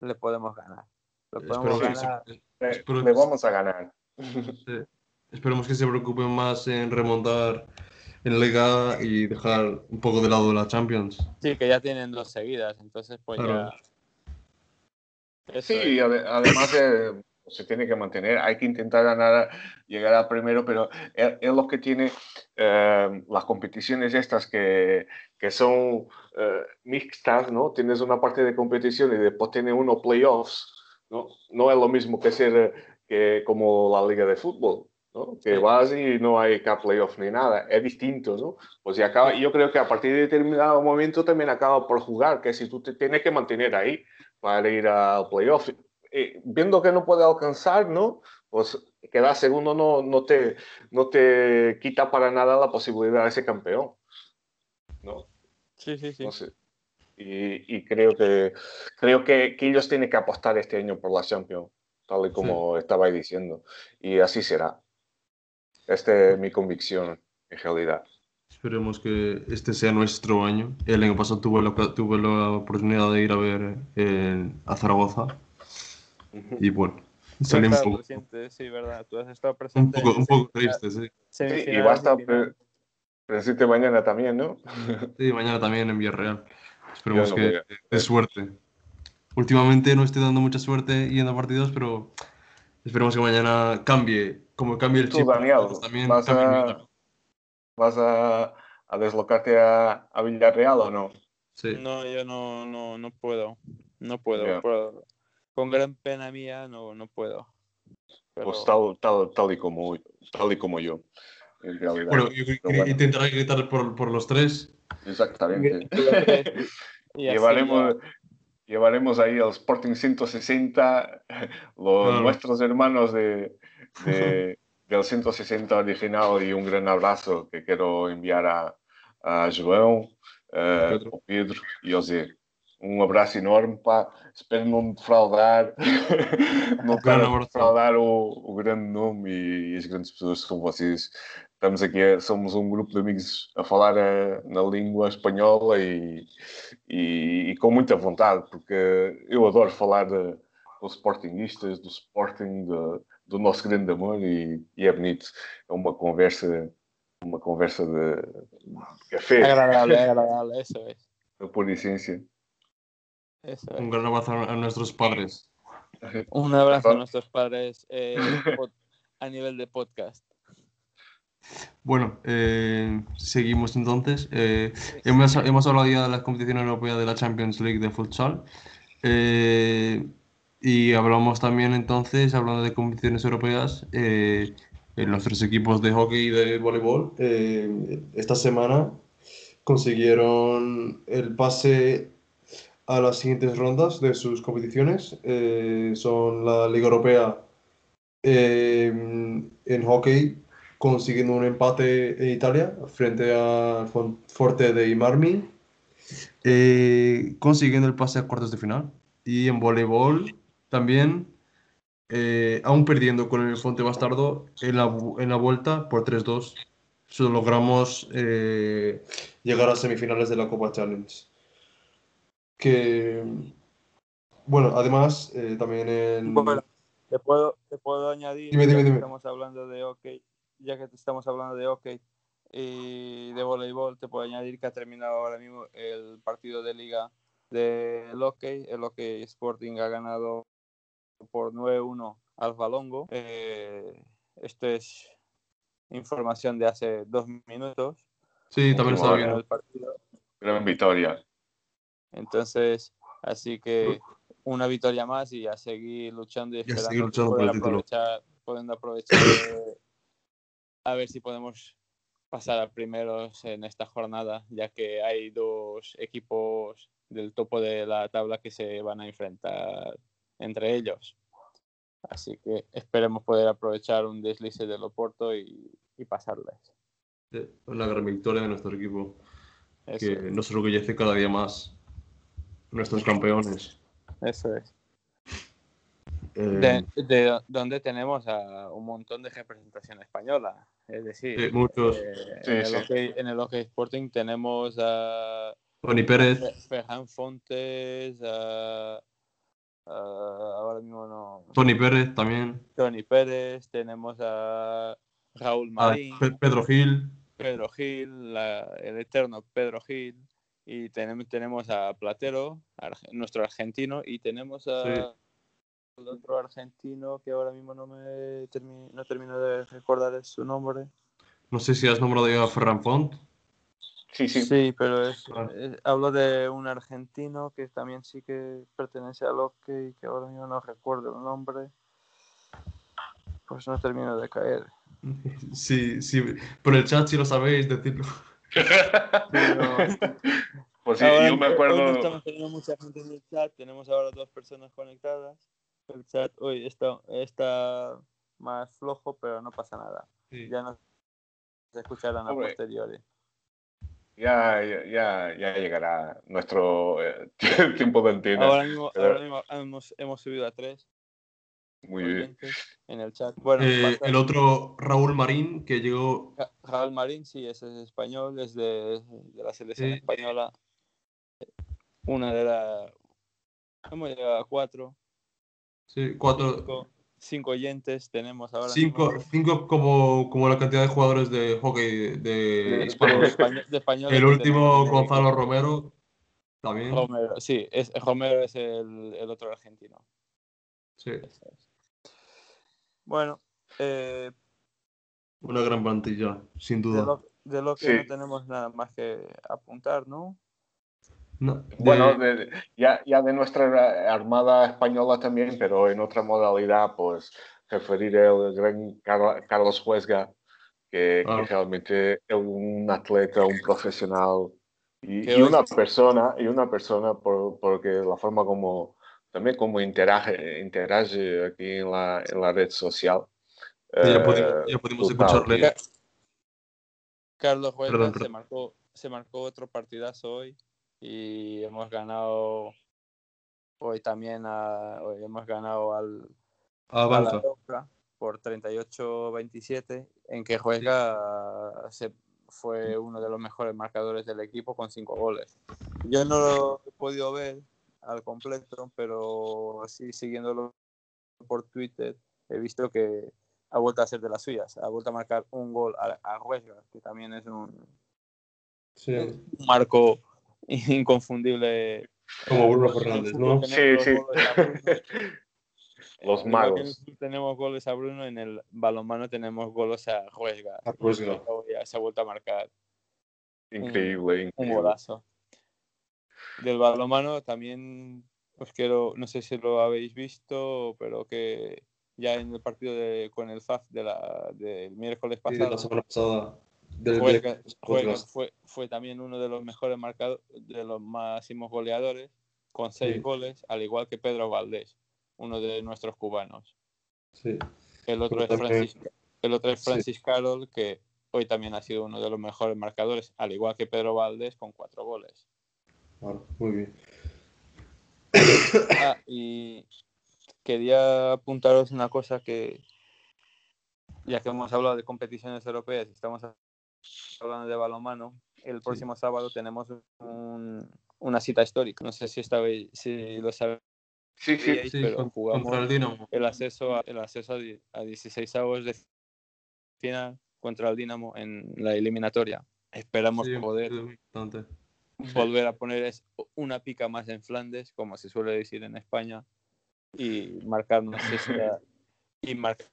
le podemos ganar. Le, podemos ganar. le, vamos a ganar. Esperemos que se preocupen más en remontar en Liga y dejar un poco de lado la Champions. Sí, que ya tienen dos seguidas, entonces pues ya sí, además se tiene que mantener, hay que intentar ganar, llegar a primero, pero es, lo que tiene eh, las competiciones estas que, que son eh, mixtas, ¿no? Tienes una parte de competición y después tiene uno playoffs, ¿no? No es lo mismo que ser que como la liga de fútbol. ¿No? Que vas y no hay cap playoff ni nada, es distinto, ¿no? Pues y acaba, yo creo que a partir de determinado momento también acaba por jugar, que si tú te tienes que mantener ahí para ir al playoff, eh, viendo que no puede alcanzar, ¿no? Pues quedar segundo no, no, te, no te quita para nada la posibilidad de ser campeón, ¿no? Sí, sí, sí. Y, y, creo, que, creo que, que, ellos tienen que apostar este año por la Champions, tal y como estaba diciendo. Y así será. Esta es mi convicción, en realidad. Esperemos que este sea nuestro año. El año pasado tuve la, tuve la oportunidad de ir a ver a Zaragoza. Y bueno, salí un poco. Presente, sí, verdad. Tú has estado presente. Un poco, un poco triste, sí. sí y va a estar presente mañana también, ¿no? Sí, mañana también en Villarreal. Esperemos que de suerte. Últimamente no estoy dando mucha suerte yendo a partidos, pero esperemos que mañana cambie, como cambie el chip. también ¿vas, a, ¿vas a, a, deslocarte a, a, Villarreal o no? Sí. No, yo no, no, no puedo. No puedo, Con gran pena mía no, no puedo. Pues tal, tal, tal, y como, tal y como yo. Bueno, yo intentaré gritar por, por los tres. Exactamente. llevaremos, llevaremos ahí al Sporting 160, los nuestros hermanos de, del 160 original y un gran abrazo que quiero enviar a, a João, uh, Pedro. Pedro e José. Um abraço enorme, pá. Espero não me defraudar, não quero defraudar o, o grande nome e, e, as grandes pessoas que são vocês estamos aqui, somos um grupo de amigos a falar a, eh, na língua espanhola e, e, e, com muita vontade, porque eu adoro falar de, dos Sportingistas, do Sporting, de, do nosso grande amor e, e, é bonito. É uma conversa, uma conversa de, de café. É agradável, é agradável, isso é. Por essência. Un gran abrazo a nuestros padres. Un abrazo a nuestros padres eh, a nivel de podcast. Bueno, eh, seguimos entonces. Eh, hemos, hablado ya de las competiciones europeas de la Champions League de futsal. Eh, y hablamos también entonces, hablando de competiciones europeas, en los tres equipos de hockey y de voleibol, esta semana consiguieron el pase a las siguientes rondas de sus competiciones. son la Liga Europea en hockey consiguiendo un empate en Italia frente al Forte de Imarmi, eh, consiguiendo el pase a cuartos de final. Y en voleibol también, eh, aún perdiendo con el Fonte Bastardo en la, en la vuelta por 3-2, logramos eh, llegar a semifinales de la Copa Challenge. Que, bueno, además, también en... Bueno, te puedo, te puedo añadir, dime, dime, dime. estamos hablando de hockey, ya que estamos hablando de hockey y de voleibol, te puedo añadir que ha terminado ahora mismo el partido de liga de hockey. El hockey Sporting ha ganado por 9-1 al Balongo. Eh, esto es información de hace dos minutos. Sí, también estaba viendo el partido. Gran victoria. Entonces, así que una victoria más y a seguir luchando y esperando y luchando por el aprovechar, aprovechar a ver si podemos pasar a primeros en esta jornada, ya que hay dos equipos del topo de la tabla que se van a enfrentar entre ellos. Así que esperemos poder aprovechar un deslice del Oporto y, y pasarles. La gran victoria de nuestro equipo, que nos orgullece cada día más nuestros campeones. Eso es. De, eh, de, donde tenemos a un montón de representación española. Es decir, muchos. Eh, en, el hockey, Sporting tenemos a Tony Pérez, Ferran Fontes, a, ahora mismo no. Tony Pérez también. Tony Pérez, tenemos a Raúl Marín. Pedro Gil. Pedro Gil, el eterno Pedro Gil. Y tenemos, tenemos a Platero, nuestro argentino, y tenemos a el otro argentino que ahora mismo no me no termino de recordar su nombre. No sé si has nombrado ya a Ferran Font. Sí, sí. Sí, pero es, hablo de un argentino que también sí que pertenece al hockey, que ahora mismo no recuerdo el nombre. Pues no termino de caer. Sí, sí, por el chat si lo sabéis, decirlo. Pues sí, yo me acuerdo. Hoy no estamos teniendo mucha gente en el chat, tenemos ahora dos personas conectadas. El chat hoy está, está más flojo, pero no pasa nada. Ya nos escucharán a posteriori. Ya, ya, ya, llegará nuestro eh, tiempo de antena. Ahora mismo, ahora mismo hemos, hemos, subido a tres. Muy bien. En el chat. Bueno, eh, el otro, Raúl Marín, que llegó. Raúl Marín, sí, ese es español, es de, de la selección española. Una de las. Hemos llegado a cuatro. Sí, cuatro cinco oyentes tenemos ahora. Cinco, cinco como, como la cantidad de jugadores de hockey de, España. el último, Gonzalo Romero, también. Romero, sí, es, Romero es el, el otro argentino. Sí. Bueno. Eh, Una gran plantilla, sin duda. De lo, que no tenemos nada más que apuntar, ¿no? Bueno, ya, ya de nuestra Armada Española también, pero en otra modalidad, pues referir al gran Carlos Huesga, que, ah. realmente es un atleta, un profesional y, una persona, y una persona por, porque la forma como también como interage, interage aquí en la, en la red social. ya, pudimos, escucharle. Carlos Huesga Se, marcó, se marcó otro partidazo hoy y hemos ganado hoy también hoy hemos ganado al a, la por 38-27 en que juega se fue uno de los mejores marcadores del equipo con cinco goles. Yo no lo he podido ver al completo, pero sí siguiéndolo por Twitter he visto que ha vuelto a ser de las suyas, ha vuelto a marcar un gol a, a Huesca, que también es un, un marco inconfundible. Como Bruno Fernández, ¿no? Sí, sí. Los magos. Tenemos goles a Bruno, en el balonmano tenemos goles a Huesga. A Huesga. Ya se ha vuelto a marcar. Increíble, un, golazo. Del balonmano también os quiero, no sé si lo habéis visto, pero que ya en el partido de, con el FAF de la, del miércoles pasado. Sí, la semana pasada fue, fue también uno de los mejores marcados, de los máximos goleadores, con seis goles, al igual que Pedro Valdés, uno de nuestros cubanos. El otro, es Francis, el otro es Francis Carroll, que hoy también ha sido uno de los mejores marcadores, al igual que Pedro Valdés, con cuatro goles. muy bien. Ah, y quería apuntaros una cosa que, ya que hemos hablado de competiciones europeas, estamos hablando de balonmano, el próximo sábado tenemos una cita histórica. No sé si, esta, si lo sabéis. Sí, sí, pero jugamos el, acceso, a, el acceso a 16 avos de final contra el Dinamo en la eliminatoria. Esperamos poder volver a poner una pica más en Flandes, como se suele decir en España, y marcarnos esta, y marcar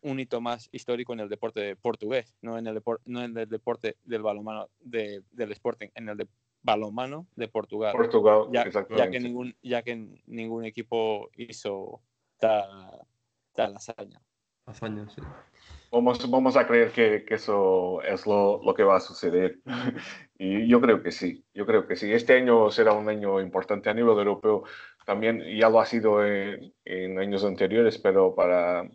un hito más histórico en el deporte portugués, no en el, deporte, no en el deporte del balonmano de, del Sporting, en el de balonmano de Portugal. Portugal, ya, ya, que ningún, ya que ningún equipo hizo tal, tal hazaña. Hazaña, sí. Vamos, vamos a creer que, que eso es lo, lo, que va a suceder. y yo creo que sí, yo creo que sí. Este año será un año importante a nivel europeo. También ya lo ha sido en, en años anteriores, pero para,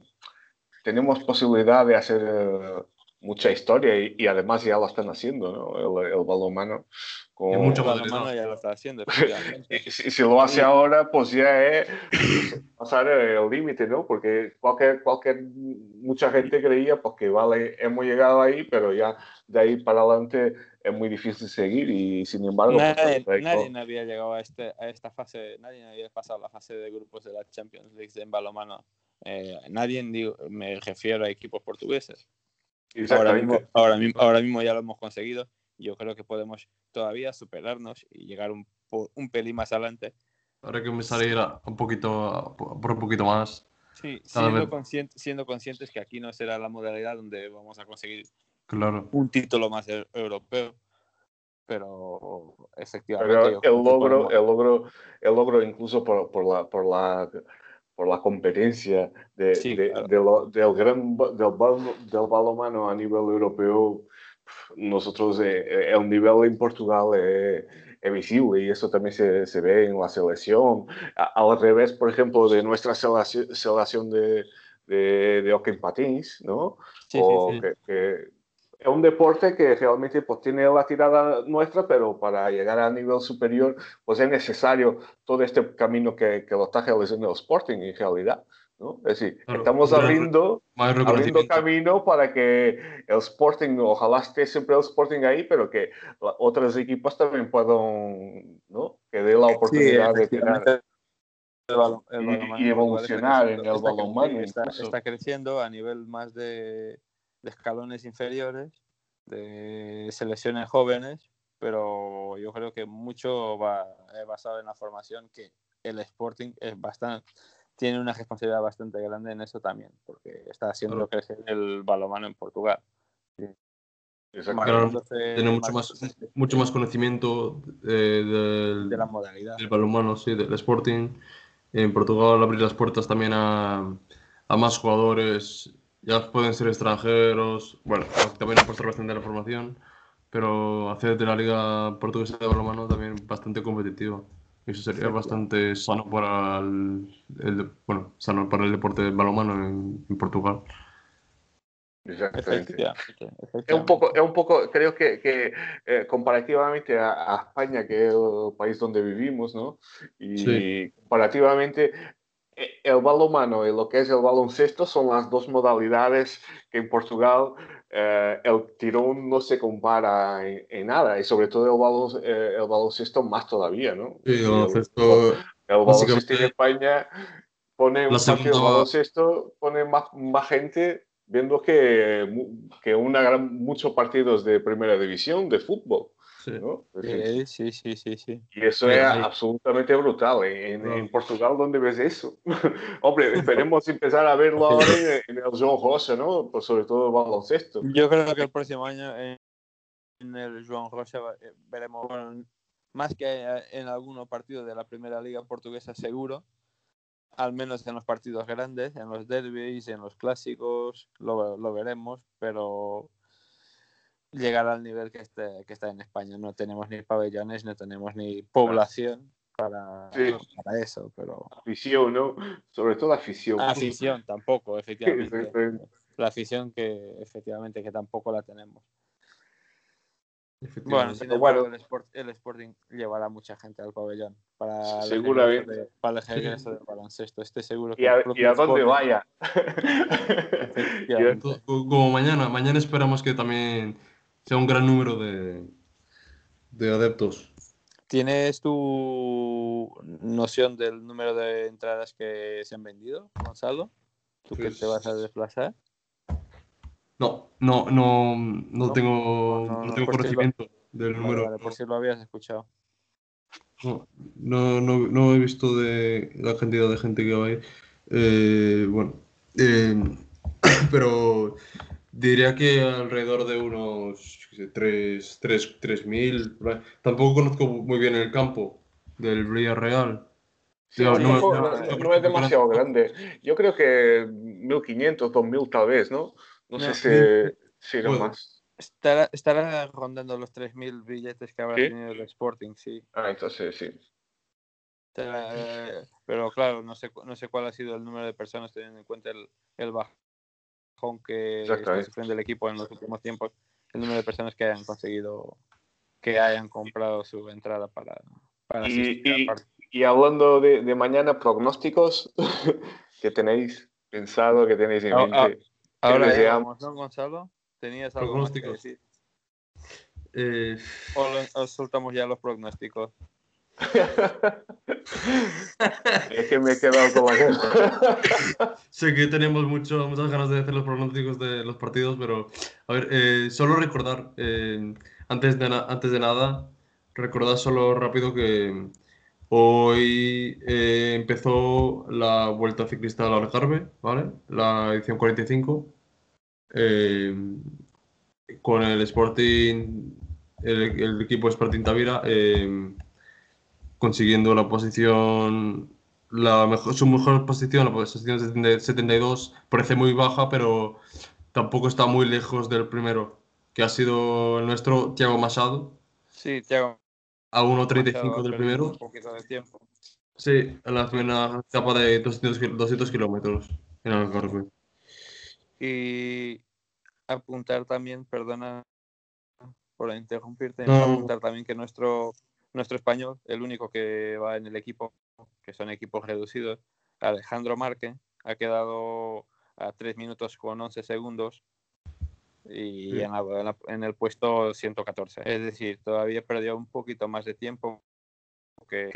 tenemos posibilidad de hacer eh, mucha historia y, además ya lo están haciendo, ¿no? El, el balonmano. Con... mucho balonmano ya lo está haciendo. si, si, lo hace ahora, pues ya es pasar el límite, ¿no? Porque cualquier, cualquier, mucha gente creía pues, que vale, hemos llegado ahí, pero ya de ahí para adelante es muy difícil seguir y sin embargo... Nadie, pues, nadie había llegado a, este, a esta fase, nadie había pasado la fase de grupos de la Champions League en balonmano eh, nadie, me refiero a equipos portugueses. Ahora mismo, ahora, mismo, ahora mismo ya lo hemos conseguido. Yo creo que podemos todavía superarnos y llegar un, un pelín más adelante. Ahora que me salir un poquito, por un poquito más. Sí, siendo, siendo, conscientes que aquí no será la modalidad donde vamos a conseguir claro. un título más e-, europeo. Pero efectivamente. el, logro, el, logro, el logro, incluso por, por, la, por la por la competencia de, del, gran, del, del balonmano a nivel europeo, nosotros eh, eh, el nivel en Portugal es, visible y eso también se, se, ve en la selección. al revés, por ejemplo, de nuestra selección de, de, de hockey patins, ¿no? Sí, sí, que, es un deporte que realmente pues, tiene la tirada nuestra, pero para llegar a nivel superior, pues es necesario todo este camino que, que lo está realizando el Sporting en realidad. ¿no? Es decir, estamos abriendo, abriendo camino para que el Sporting, ojalá esté siempre el Sporting ahí, pero que otros equipos también puedan, ¿no? Que dé la oportunidad de tener y, evolucionar en el balonmano. Está, está, creciendo a nivel más de, de escalones inferiores, de selecciones jóvenes, pero yo creo que mucho va basado en la formación que el Sporting es bastante tiene una responsabilidad bastante grande en eso también, porque está haciendo crecer el balonmano en Portugal. tiene mucho más, mucho más conocimiento eh, del, de la modalidad. Del balonmano, sí, del Sporting. En Portugal abrir las puertas también a, a más jugadores ya pueden ser extranjeros, bueno, también aportar bastante la formación, pero hacer de la Liga Portuguesa de Balonmano también bastante competitiva. Eso sería bastante sano para el, bueno, sano para el deporte del balonmano en, Portugal. Exactamente. Es un poco, es un poco creo que, que eh, comparativamente a, España, que es el país donde vivimos, ¿no? Y comparativamente eh, el balonmano y lo que es el baloncesto son las dos modalidades que en Portugal eh, el tirón no se compara en, nada y sobre todo el, eh, el, baloncesto más todavía, ¿no? Sí, el baloncesto, el, baloncesto en España pone un partido de baloncesto, pone más, más gente viendo que, que una gran, muchos partidos de primera división de fútbol. Sí, sí, sí, sí, Y eso es absolutamente brutal. En, Portugal, ¿dónde ves eso? Hombre, esperemos empezar a verlo ahora en, el João Rocha, ¿no? Pues sobre todo el baloncesto. Yo creo que el próximo año en, el João Rocha eh, veremos, más que eh, en algunos partidos de la Primera Liga Portuguesa, seguro, al menos en los partidos grandes, en los derbis, en los clásicos, lo, lo veremos, pero llegar al nivel que, esté, que está en España. No tenemos ni pabellones, no tenemos ni población para, para eso, pero... Afición, ¿no? Sobre todo afición. Afición tampoco, efectivamente. la afición que efectivamente que tampoco la tenemos. Bueno, sin embargo, el, el, Sporting llevará mucha gente al pabellón para, Seguramente. para el regreso del baloncesto. Estoy seguro que. Y a, y a dónde vaya. Como mañana, mañana esperamos que también sea un gran número de, de adeptos. ¿Tienes tu noción del número de entradas que se han vendido, Gonzalo? ¿Tú que te vas a pues desplazar? No, no, no, no, tengo, no, tengo conocimiento del número. por si lo habías escuchado. No, no, no, he visto de la cantidad de gente que va a ir. Eh, bueno, eh, pero Diría que alrededor de unos 3.000. Tampoco conozco muy bien el campo del Villarreal. no, no, es demasiado grande. Yo creo que 1.500, 2.000 tal vez, ¿no? No sé si, si no más. Estará, estará, rondando los 3.000 billetes que habrá tenido el Sporting, sí. Ah, entonces sí. pero claro, no sé, no sé cuál ha sido el número de personas teniendo en cuenta el, el bajo que está sufriendo el equipo en los últimos tiempos, el número de personas que hayan conseguido, que hayan comprado su entrada para, para y, y, hablando de, de, mañana, pronósticos que tenéis pensado, que tenéis en mente. ahora llegamos, ¿no, Gonzalo? ¿Tenías algo más que decir? Eh... O, o soltamos ya los pronósticos. Es que me he quedado con la Sé que tenemos mucho, muchas ganas de hacer los pronósticos de los partidos, pero a ver, eh, solo recordar, eh, antes, de antes de nada, recordar solo rápido que hoy eh, empezó la Vuelta Ciclista la Algarve, ¿vale? La edición 45, con el Sporting, el, el equipo Sporting Tavira consiguiendo la posición la mejor, su mejor posición, la posición de 72, parece muy baja, pero tampoco está muy lejos del primero, que ha sido el nuestro Thiago Machado. Sí, Thiago. A 1.35 del primero. Un poquito de tiempo. Sí, en la primera etapa de 200, 200 kilómetros. Y apuntar también, perdona por interrumpirte, apuntar también que nuestro, nuestro español, el único que va en el equipo, que son equipos reducidos, Alejandro Marque, ha quedado a 3 minutos con 11 segundos y en, el puesto 114. Es decir, todavía perdió un poquito más de tiempo que,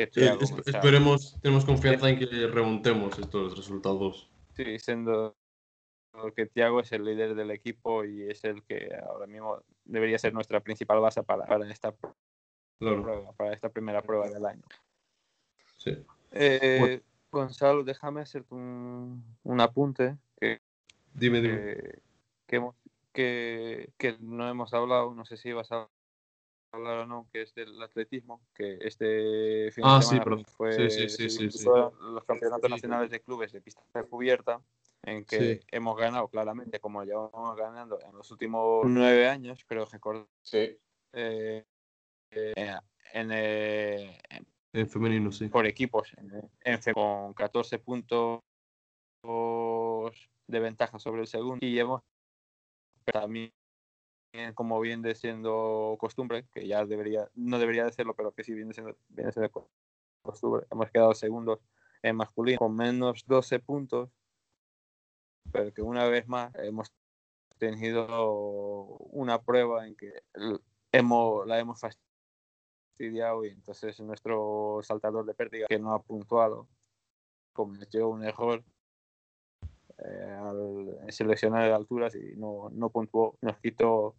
esperemos, tenemos confianza en que remontemos estos resultados. Sí, siendo que Thiago es el líder del equipo y es el que ahora mismo debería ser nuestra principal base para, esta prueba, para esta primera prueba del año. Sí. Eh, Gonzalo, déjame hacerte un, apunte que, dime, dime. Que, que, no hemos hablado, no sé si vas a hablar o no, que es del atletismo, que este fin de ah, semana sí, fue sí, sí, sí, los campeonatos nacionales de clubes de pista cubierta, en que hemos ganado claramente, como llevamos ganando en los últimos nueve años, creo que sí. Eh, eh, en, eh, en, femenino, sí. Por equipos, en, con 14 puntos de ventaja sobre el segundo y hemos también como viene siendo costumbre, que ya debería, no debería de serlo, pero que sí viene siendo, viene siendo costumbre. Hemos quedado segundos en masculino con menos 12 puntos, pero que una vez más hemos tenido una prueba en que hemos, la hemos fastidiado y entonces nuestro saltador de pérdida que no ha puntuado cometió un error eh, al seleccionar de alturas y no, no puntuó, nos quitó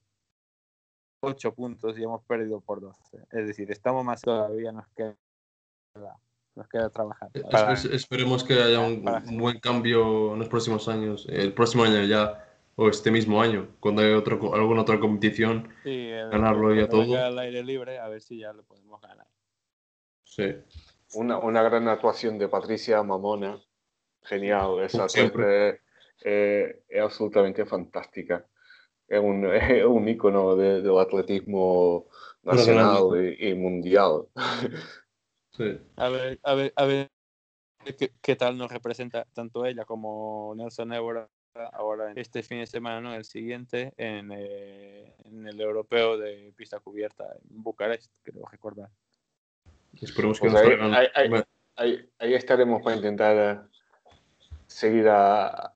8 puntos y hemos perdido por 12. Es decir, estamos más todavía, nos queda, nos queda trabajar. esperemos que haya un, buen cambio en los próximos años, el próximo año ya, o este mismo año, cuando haya otro, alguna otra competición, ganarlo ya todo. al aire libre, a ver si ya lo podemos ganar. Sí. Una, una gran actuación de Patricia Mamona genial, esa siempre eh, es absolutamente fantástica. Es un, es un ícono de, del atletismo nacional y, mundial. Sí. A ver, a ver, a ver qué, qué, tal nos representa tanto ella como Nelson Évora ahora este fin de semana, ¿no? el siguiente, en, eh, en, el europeo de pista cubierta en Bucarest, creo recordar. Esperemos que pues ahí, ahí, ahí, ahí, estaremos para intentar seguir a,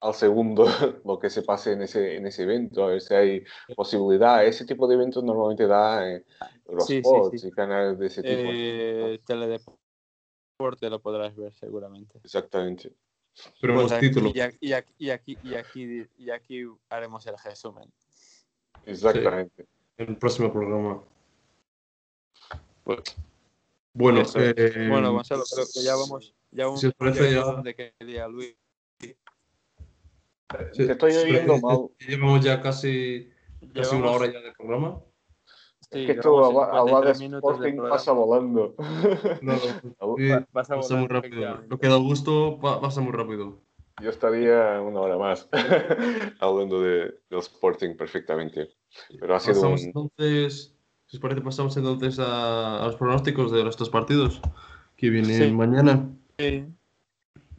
al segundo lo que se pase en ese, en ese evento, a ver si hay posibilidad. Ese tipo de eventos normalmente da en los sí, y canales de ese tipo. Eh, teledeporte lo podrás ver seguramente. Exactamente. Pero pues aquí, títulos. Y, aquí, y, aquí, y, aquí, y, aquí, haremos el resumen. Exactamente. En el próximo programa. Pues, bueno, eh, bueno, Gonzalo, creo que ya vamos ya un, si os parece ya... de que día Luis. Te estoy oyendo mal. Llevamos ya casi, casi una hora ya de programa. Sí, es que esto de Sporting pasa volando. No, no, pasa, pasa muy rápido. Lo que da gusto pasa muy rápido. Yo estaría una hora más hablando de, del Sporting perfectamente. Pero ha sido pasamos un... entonces, si os parece, pasamos entonces a, a los pronósticos de estos partidos que vienen sí. mañana. Sí.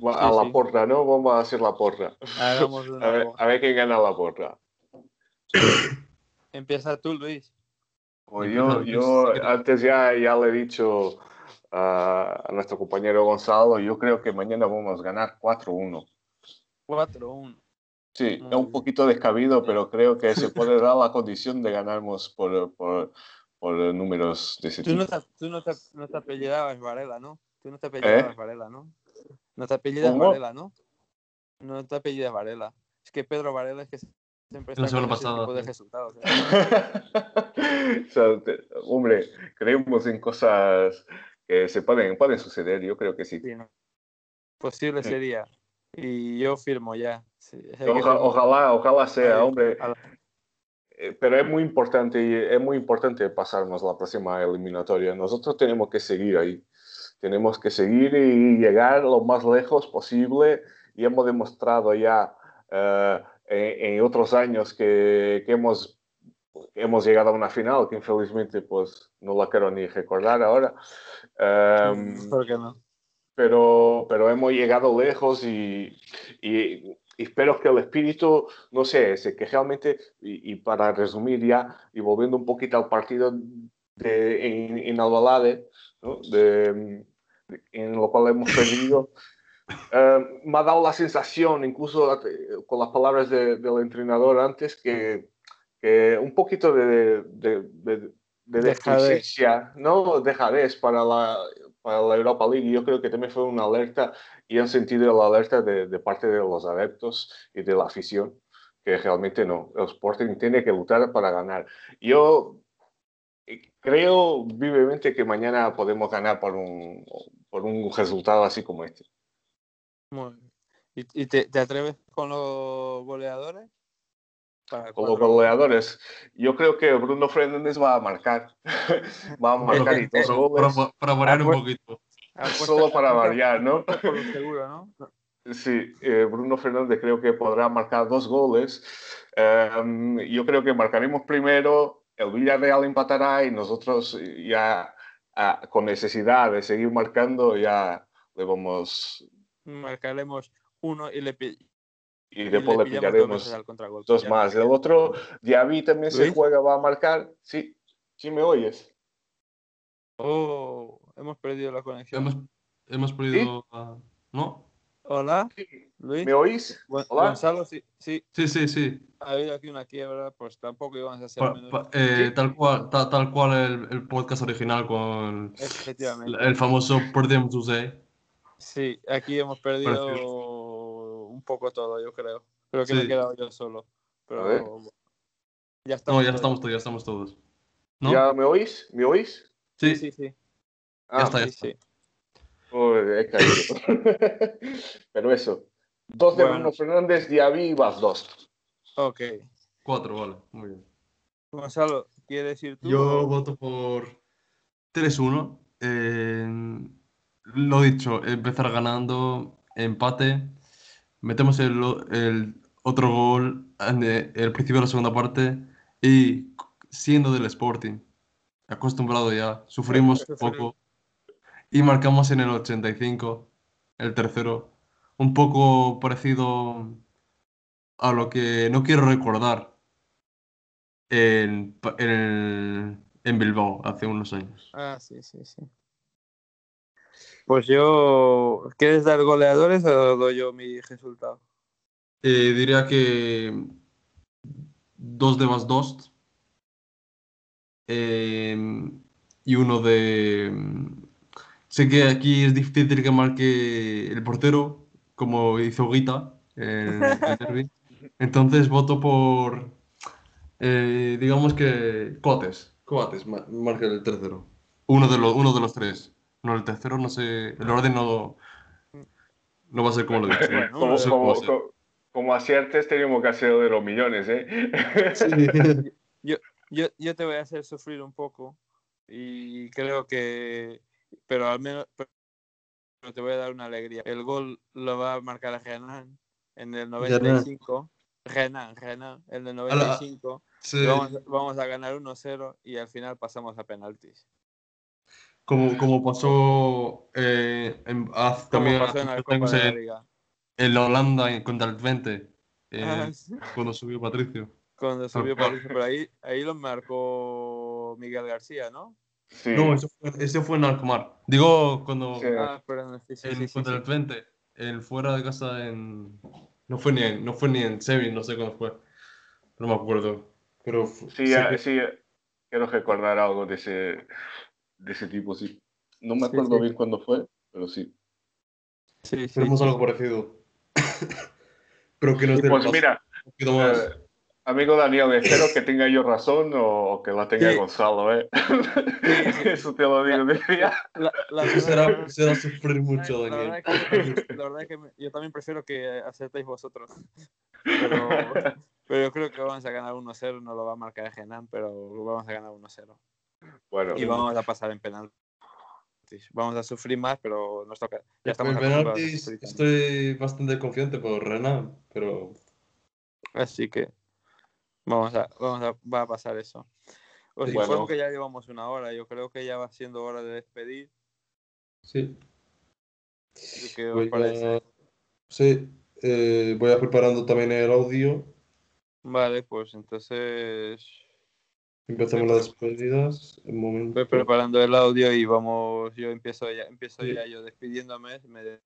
A la porra, ¿no? Vamos a hacer la porra. a, ver, a ver quién gana la porra. Empieza tú, Luis. Pues yo, yo antes ya, ya le he dicho a, a nuestro compañero Gonzalo, yo creo que mañana vamos a ganar 4-1. 4-1. Sí, es un poquito descabido, pero creo que se puede dar la condición de ganarnos por, por, por números de ese tú tipo. No te, tú no te, no te apellidabas Varela, ¿no? Tú no te apellidas ¿Eh? Varela, ¿no? No te apellidas ¿Cómo? Varela, ¿no? No te apellidas Varela. Es que Pedro Varela es que siempre está con ese tipo de resultados. ¿eh? o sea, te, hombre, creemos en cosas que se pueden, pueden suceder, yo creo que sí. sí no. Posible sí. sería. Y yo firmo ya. Sí, Oja, ojalá, ojalá sea, hombre. Eh, pero es muy importante, es muy importante pasarnos la próxima eliminatoria. Nosotros tenemos que seguir ahí. tenemos que seguir y llegar lo más lejos posible y hemos demostrado ya eh, en, otros años que, que, hemos, hemos llegado a una final que infelizmente pues no la quiero ni recordar ahora. Um, ¿Por qué no? Pero, pero hemos llegado lejos y, y, espero que el espíritu, no sé, ese, que realmente, y, para resumir ya, y volviendo un poquito al partido de, en, en Albalade, ¿no? de, en lo cual hemos perdido, uh, me ha dado la sensación, incluso con las palabras de, del entrenador antes, que, que un poquito de, de, de, de deficiencia, ¿no? Dejadez para la, para la Europa League. Yo creo que también fue una alerta y han sentido la alerta de, parte de los adeptos y de la afición, que realmente no. El Sporting tiene que luchar para ganar. Yo creo vivemente que mañana podemos ganar por un, por un resultado así como este. ¿Y, te, te, atreves con los goleadores? con los goleadores. Yo creo que Bruno Fernández va a marcar. va a marcar y Para, para, variar un poquito. Solo para variar, ¿no? seguro, ¿no? Sí, eh, Bruno Fernández creo que podrá marcar dos goles. Um, yo creo que marcaremos primero el Villarreal empatará y nosotros ya con necesidad de seguir marcando ya le vamos... Marcaremos uno y le y después le, pillaremos dos, más. El otro, Diaby también se juega, va a marcar. Sí, sí me oyes. Oh, hemos perdido la conexión. Hemos, hemos perdido... ¿No? Hola, Luis. ¿Me oís? Hola. Gonzalo, sí, sí. Sí, sí, sí. Ha habido aquí una quiebra, pues tampoco íbamos a hacer eh, tal cual, tal, cual el, el, podcast original con el, famoso Perdemos Tuesday. Sí, aquí hemos perdido un poco todo, yo creo. Creo que me he quedado yo solo. Pero ya estamos. No, ya estamos todos, ya estamos todos. ¿Ya me oís? ¿Me oís? Sí, sí, sí. ya está, ya está. he caído. Pero eso. Dos de Bruno Fernández, Diaby y vas dos. Ok. Cuatro, vale. Muy bien. Gonzalo, ¿quieres decir tú? Yo voto por 3-1. Lo dicho, empezar ganando, empate. Metemos el, el otro gol en el principio de la segunda parte y siendo del Sporting, acostumbrado ya, sufrimos un poco y marcamos en el 85 el tercero. Un poco parecido a lo que no quiero recordar en, en, en Bilbao hace unos años. Ah, sí, sí, sí. Pues yo, ¿quieres dar goleadores o doy yo mi resultado? Eh, diría que dos de más dos eh, y uno de Sé que aquí es difícil que marque el portero, como hizo Guita en el derby. Entonces voto por, eh, digamos que Coates. Coates marca el tercero. Uno de, los, uno de los tres. No, el tercero no sé. El orden no, no va a ser como lo dicho. como, como, como, aciertes tenemos que hacer de los millones, ¿eh? yo, yo, yo te voy a hacer sufrir un poco y creo que pero al menos te voy a dar una alegría. El gol lo va a marcar a Renan en el 95. Renan, Renan, en el 95. Vamos, a ganar 1-0 y al final pasamos a penaltis. Como, como pasó, eh, en, también en, la en, la Holanda contra el Twente, eh, ah, cuando subió Patricio. Cuando subió Patricio, pero ahí, ahí lo marcó Miguel García, ¿no? No, ese fue, en Alcomar. Digo, cuando. Ah, perdón, sí, sí, el, contra el Twente, el fuera de casa en. No fue ni en, no fue ni en Sevilla, no sé cuándo fue. No me acuerdo. Pero sí, sí, quiero recordar algo de ese, de ese tipo, sí. No me acuerdo bien cuándo fue, pero sí. Sí, sí. Tenemos algo parecido. pero que no es Pues mira, Amigo Daniel, espero que tenga yo razón o que la tenga Gonzalo, ¿eh? Eso te lo digo. La, la, será, será, sufrir mucho, Daniel. La verdad, es que, yo también prefiero que aceptéis vosotros. Pero, pero, yo creo que vamos a ganar 1-0, no lo va a marcar Genan, pero vamos a ganar 1-0. Bueno. Y vamos a pasar en penal. penaltis. Vamos a sufrir más, pero nos toca. Ya estamos en penaltis estoy bastante confiante por Renan, pero. Así que vamos a, vamos a, va a pasar eso. Os informo que ya llevamos una hora. Yo creo que ya va siendo hora de despedir. Sí. ¿Qué os parece? Sí, eh, voy a preparando también el audio. Vale, pues entonces. Empezamos las despedidas. Un momento. Voy preparando el audio y vamos. Yo empiezo ya, empiezo ya yo despidiéndome. Me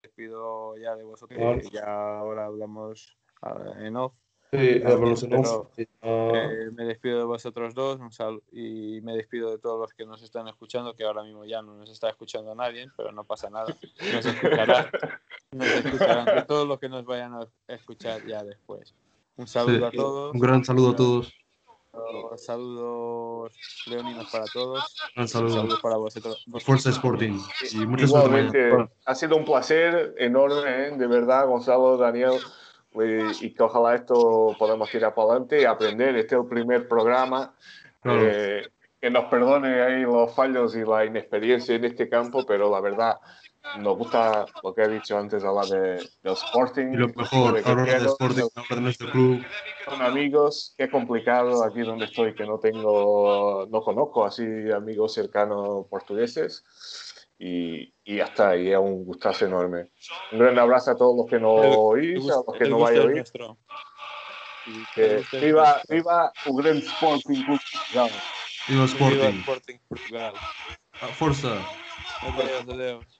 despido ya de vosotros. Ya ahora hablamos en off. Sí, hablamos en off. Eh, me despido de vosotros dos un y me despido de todos los que nos están escuchando, que ahora mismo ya no nos está escuchando nadie, pero no pasa nada. Nos escucharán, nos escucharán de todos los que nos vayan a escuchar ya después. Un saludo a todos. Un gran saludo a todos. Saludos leoninos para todos. Un saludo. para vosotros. Fuerza Sporting. Y Igualmente, ha sido un placer enorme, ¿eh? de verdad, Gonzalo, Daniel. Y que ojalá esto podamos tirar para adelante y aprender. Este es el primer programa. Eh, que nos perdone ahí los fallos y la inexperiencia en este campo, pero la verdad, nos gusta lo que he dicho antes, hablar de, del Sporting. Y lo mejor, hablar de Sporting, de nuestro club. Son amigos, qué complicado aquí donde estoy, que no tengo, no conozco así amigos cercanos portugueses. Y, y ya está, y es un gustazo enorme. Un gran abrazo a todos los que no oís, a los que no vayan a oír. viva, viva un gran Sporting Viva Sporting. Viva Sporting Portugal. Forza. Adiós, adiós.